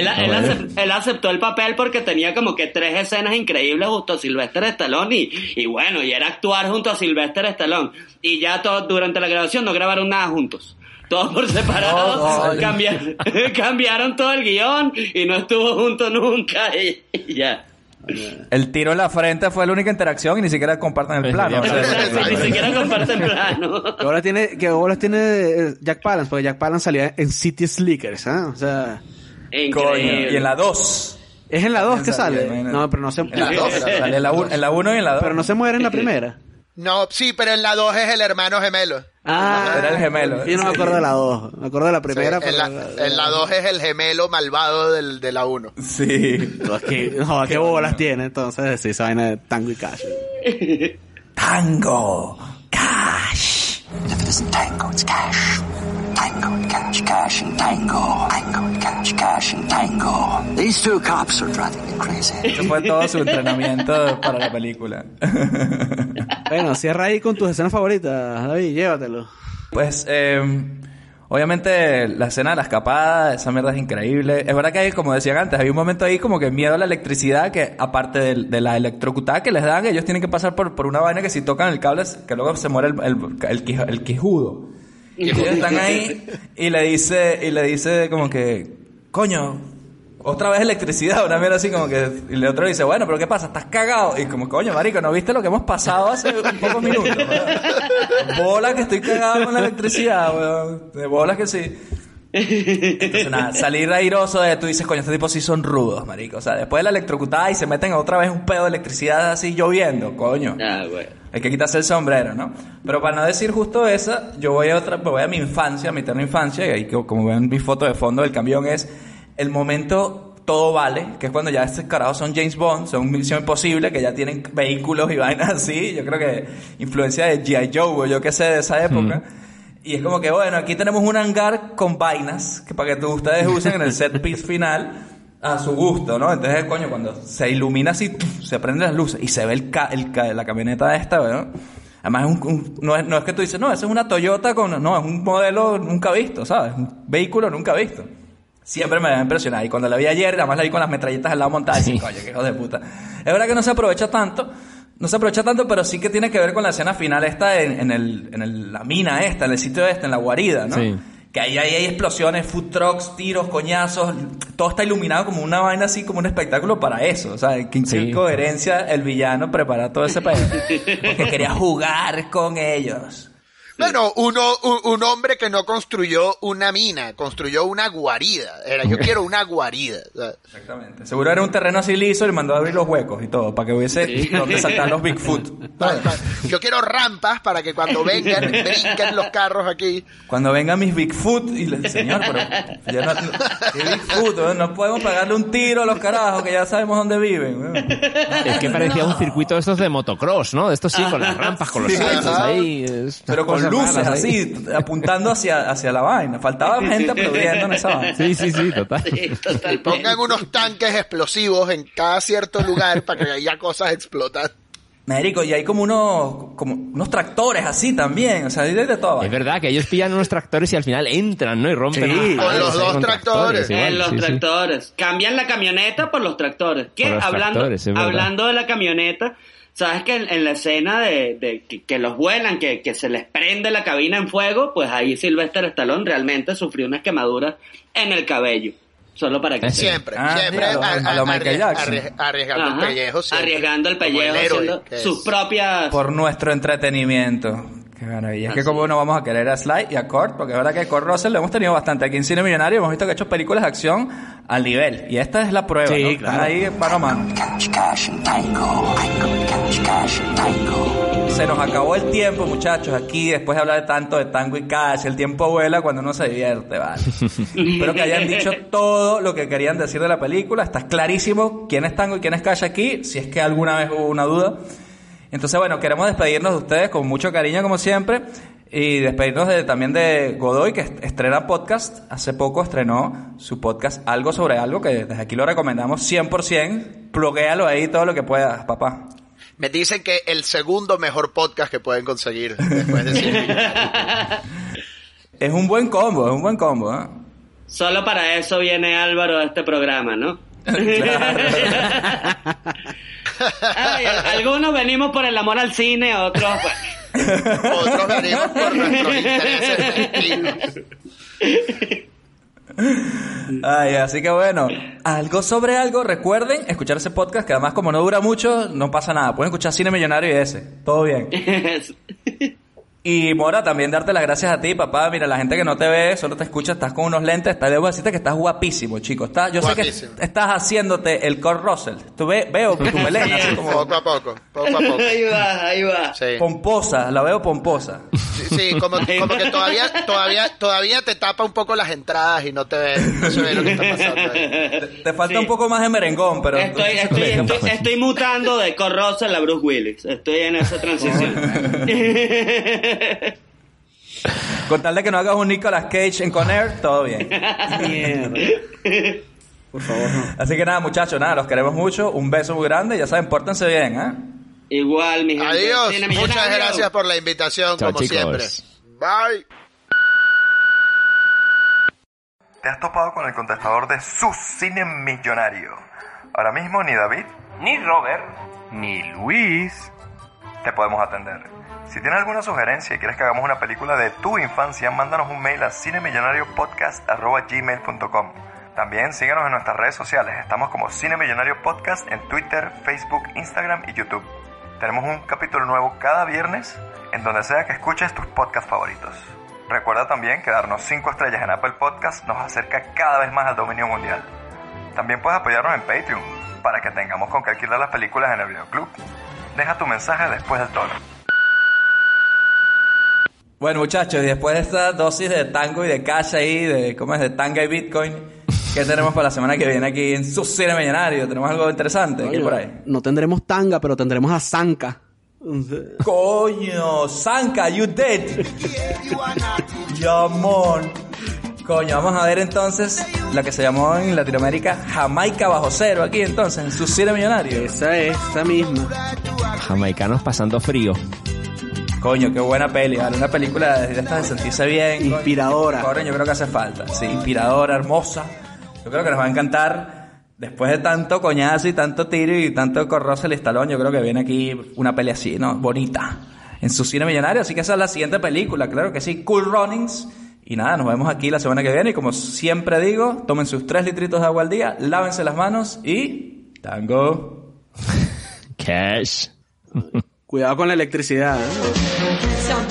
él, aceptó el papel porque tenía como que tres escenas increíbles junto a Sylvester Stallone y, y bueno, y era actuar junto a Sylvester Stallone. Y ya todo, durante la grabación no grabaron nada juntos. Todos por separado, cambiaron, cambiaron todo el guion y no estuvo junto nunca y- y ya. El tiro en la frente fue la única interacción y ni siquiera comparten el plano. ni siquiera comparten plano. Que ahora tiene, que ahora tiene eh, Jack Palance, porque Jack Palance salía en City Slickers, ¿ah? O sea, coño. Increíble. Y en la 2. es en la 2 que sale. No, pero no se, En la 2. Sale en la 1 en la uno y en la 2. pero no se muere en la primera. No, sí, pero en la 2 es el hermano gemelo. Ah, Era el gemelo. Yo no me Sí. acuerdo de la 2. Me acuerdo de la Sí, primera, en, pero... la, en la 2 es el gemelo malvado del, de la 1. Sí. Que, no, qué bolas tiene, entonces, sí, esa vaina de tango y cash. Tango. Cash. If it isn't tango, it's cash. Tango and cash, cash and tango. Tango and cash, cash and tango. These two cops are driving me crazy. Eso fue todo su entrenamiento para la película. Bueno, cierra ahí con tus escenas favoritas, David, llévatelo. Pues, eh, obviamente, la escena de la escapada, esa mierda es increíble. Es verdad que hay, como decían antes, había un momento ahí como que miedo a la electricidad, que aparte de, de la electrocutada que les dan, ellos tienen que pasar por, por una vaina que si tocan el cable, que luego se muere el, el, el, el quijudo. Y ellos están ahí y le dice, y le dice como que, coño, otra vez electricidad, una mierda así como que, y el otro dice, bueno, pero ¿qué pasa? ¿Estás cagado? Y como, coño, marico, ¿no viste lo que hemos pasado hace pocos minutos? weón? Bola que estoy cagado con la electricidad, weón. De bolas que sí. Entonces, nada, salir airoso de tú dices, coño, este tipo sí son rudos, marico. O sea, después de la electrocutada y se meten otra vez un pedo de electricidad así lloviendo, coño. Ah, güey. Hay que quitarse el sombrero, ¿no? Pero para no decir justo esa, yo voy a otra, voy a mi infancia, a mi eterna infancia, y ahí como ven mi foto de fondo del camión es el momento todo vale, que es cuando ya estos carajos son James Bond, son Misión Imposible, que ya tienen vehículos y vainas así, yo creo que influencia de G.I. Joe o yo qué sé de esa época. Y es como que, bueno, aquí tenemos un hangar con vainas que para que tú- ustedes usen en el set piece final a su gusto, ¿no? Entonces, coño, cuando se ilumina así, se prenden las luces y se ve el ca- el ca- la camioneta esta, ¿no? Además, es un- un- no, es, no es que tú dices, no, esa es una Toyota con... No, es un modelo nunca visto, ¿sabes? Un vehículo nunca visto. Siempre me a impresionar. Y cuando la vi ayer, además la vi con las metralletas al lado montadas. y, Coño, qué hijo de puta. Es verdad que no se aprovecha tanto. No se aprovecha tanto, pero sí que tiene que ver con la escena final esta en, en, el, en el- la mina esta, en el sitio este, en la guarida, ¿no? Sí. Que ahí, ahí hay explosiones, food trucks, tiros, coñazos. Todo está iluminado como una vaina así, como un espectáculo para eso. O sea, en Sí. coherencia el villano prepara todo ese pedo. Porque quería jugar con ellos. Bueno, uno, un, un hombre que no construyó una mina, construyó una guarida. Era, yo quiero una guarida. Exactamente. Seguro era un terreno así liso y le mandó a abrir los huecos y todo, para que hubiese donde saltar los Bigfoot. yo quiero rampas para que cuando vengan, brinquen los carros aquí. Cuando vengan mis Bigfoot y le señor, pero ya no, ¿qué Bigfoot? No podemos pegarle un tiro a los carajos que ya sabemos dónde viven. Es que parecía un circuito de estos de motocross, ¿no? De estos sí, con las rampas, con los Sí, saltos ahí. es Pero con luces ahí. así, apuntando hacia, hacia la vaina. Faltaba gente aplaudiendo en esa vaina. Sí, sí, sí, total. Y pongan unos tanques explosivos en cada cierto lugar para que haya cosas explotan. Marico, y hay como unos, como unos tractores así también, o sea, hay de, todo. Es verdad que ellos pillan unos tractores y al final entran, ¿no? Y rompen Sí, con los dos con tractores. igual, en los sí, sí. tractores. Cambian la camioneta por los tractores. Que hablando, tractores, hablando de la camioneta, sabes que en, en la escena de, de que, que los vuelan, que, que se les prende la cabina en fuego, pues ahí Sylvester Stallone realmente sufrió unas quemaduras en el cabello. Solo para que. Siempre, Ah, siempre a lo- a- a lo a- Michael arries- Jackson. arries- arriesgando Ajá. el pellejo. siempre. arriesgando el pellejo, héroe haciendo que es. sus propias Por nuestro entretenimiento. Qué maravilla. Es que Así como no vamos a querer a Sly y a Kurt, porque es verdad que Kurt Russell lo hemos tenido bastante aquí en Cine Millonario, hemos visto que ha hecho películas de acción al nivel. Y esta es la prueba, Sí, ¿no? Están claro. ahí mano a mano. Se nos acabó el tiempo, muchachos, aquí después de hablar de tanto de tango y cash, el tiempo vuela cuando uno se divierte, vale. Espero que hayan dicho todo lo que querían decir de la película, está clarísimo quién es tango y quién es cash aquí, si es que alguna vez hubo una duda. Entonces, bueno, queremos despedirnos de ustedes con mucho cariño como siempre y despedirnos de- también de Godoy que est- estrena podcast, hace poco estrenó su podcast Algo sobre algo que desde aquí lo recomendamos 100%, pluguéalo ahí todo lo que puedas, papá. Me dicen que el segundo mejor podcast que pueden conseguir después de. Es un buen combo, es un buen combo, ¿eh? Solo para eso viene Álvaro a este programa, ¿no? Ay, algunos venimos por el amor al cine, otros pues, Otros venimos por nuestros intereses. Ay, así que bueno, algo sobre algo, recuerden escuchar ese podcast que además como no dura mucho, no pasa nada. Pueden escuchar Cine Millonario y ese, todo bien. Y Mora, también darte las gracias a ti, papá. Mira, la gente que no te ve, solo te escucha, estás con unos lentes, está, debo decirte que estás guapísimo, chico. Está, yo sé que estás haciéndote el Kurt Russell. Tú ve, veo tu melena así como Poco a poco, poco a poco. ahí va, ahí va. Sí, pomposa, la veo pomposa. sí, sí, como, como que todavía, todavía, todavía te tapa un poco las entradas y no te ve, no se ve lo que está pasando ahí. Te falta Sí. un poco más de merengón, pero... Estoy, estoy, estoy, estoy mutando de Corrosa a Bruce Willis. Estoy en esa transición. Con tal de que no hagas un Nicolas Cage en Conair, todo bien. Mierda. Por favor, no. Así que nada, muchachos, nada, los queremos mucho. Un beso muy grande. Ya saben, pórtense bien, ¿eh? Igual, mi gente. Adiós, muchas Millonario. gracias por la invitación, Chao, como chicos. siempre. Bye. Te has topado con el contestador de su cine millonario. Ahora mismo ni David, ni Robert, ni Luis te podemos atender. Si tienes alguna sugerencia y quieres que hagamos una película de tu infancia, mándanos un mail a cinemillonariopodcast.gmail.com También síguenos en nuestras redes sociales. Estamos como Cine Millonario Podcast en Twitter, Facebook, Instagram y YouTube. Tenemos un capítulo nuevo cada viernes en donde sea que escuches tus podcasts favoritos. Recuerda también que darnos 5 estrellas en Apple Podcast nos acerca cada vez más al dominio mundial. También puedes apoyarnos en Patreon para que tengamos con qué alquilar las películas en el videoclub. Deja tu mensaje después del tono. Bueno, muchachos, y después de esta dosis de tango y de cash ahí, de cómo es de tanga y bitcoin, ¿qué tenemos para la semana que viene aquí en su cine millonario? ¿Tenemos algo interesante aquí Coño, por ahí? No tendremos tanga, pero tendremos a Zanka. Coño, Sanka, you dead. Llamón. Coño, vamos a ver entonces la que se llamó en Latinoamérica Jamaica bajo cero aquí entonces, en su cine millonario. Esa es, esa misma. Jamaicanos pasando frío. Coño, qué buena peli, ¿vale? Una película de estas de sentirse bien. coño. Inspiradora. Corren, yo creo que hace falta. Sí, inspiradora, hermosa. Yo creo que nos va a encantar. Después de tanto coñazo y tanto tiro y tanto corroce el estalón, yo creo que viene aquí una peli así, ¿no? Bonita. En su cine millonario. Así que esa es la siguiente película, claro que sí. Cool Runnings. Y nada, nos vemos aquí la semana que viene. Y como siempre digo, tomen sus tres litritos de agua al día, lávense las manos y... Tango. Cash. Cuidado con la electricidad. ¿eh?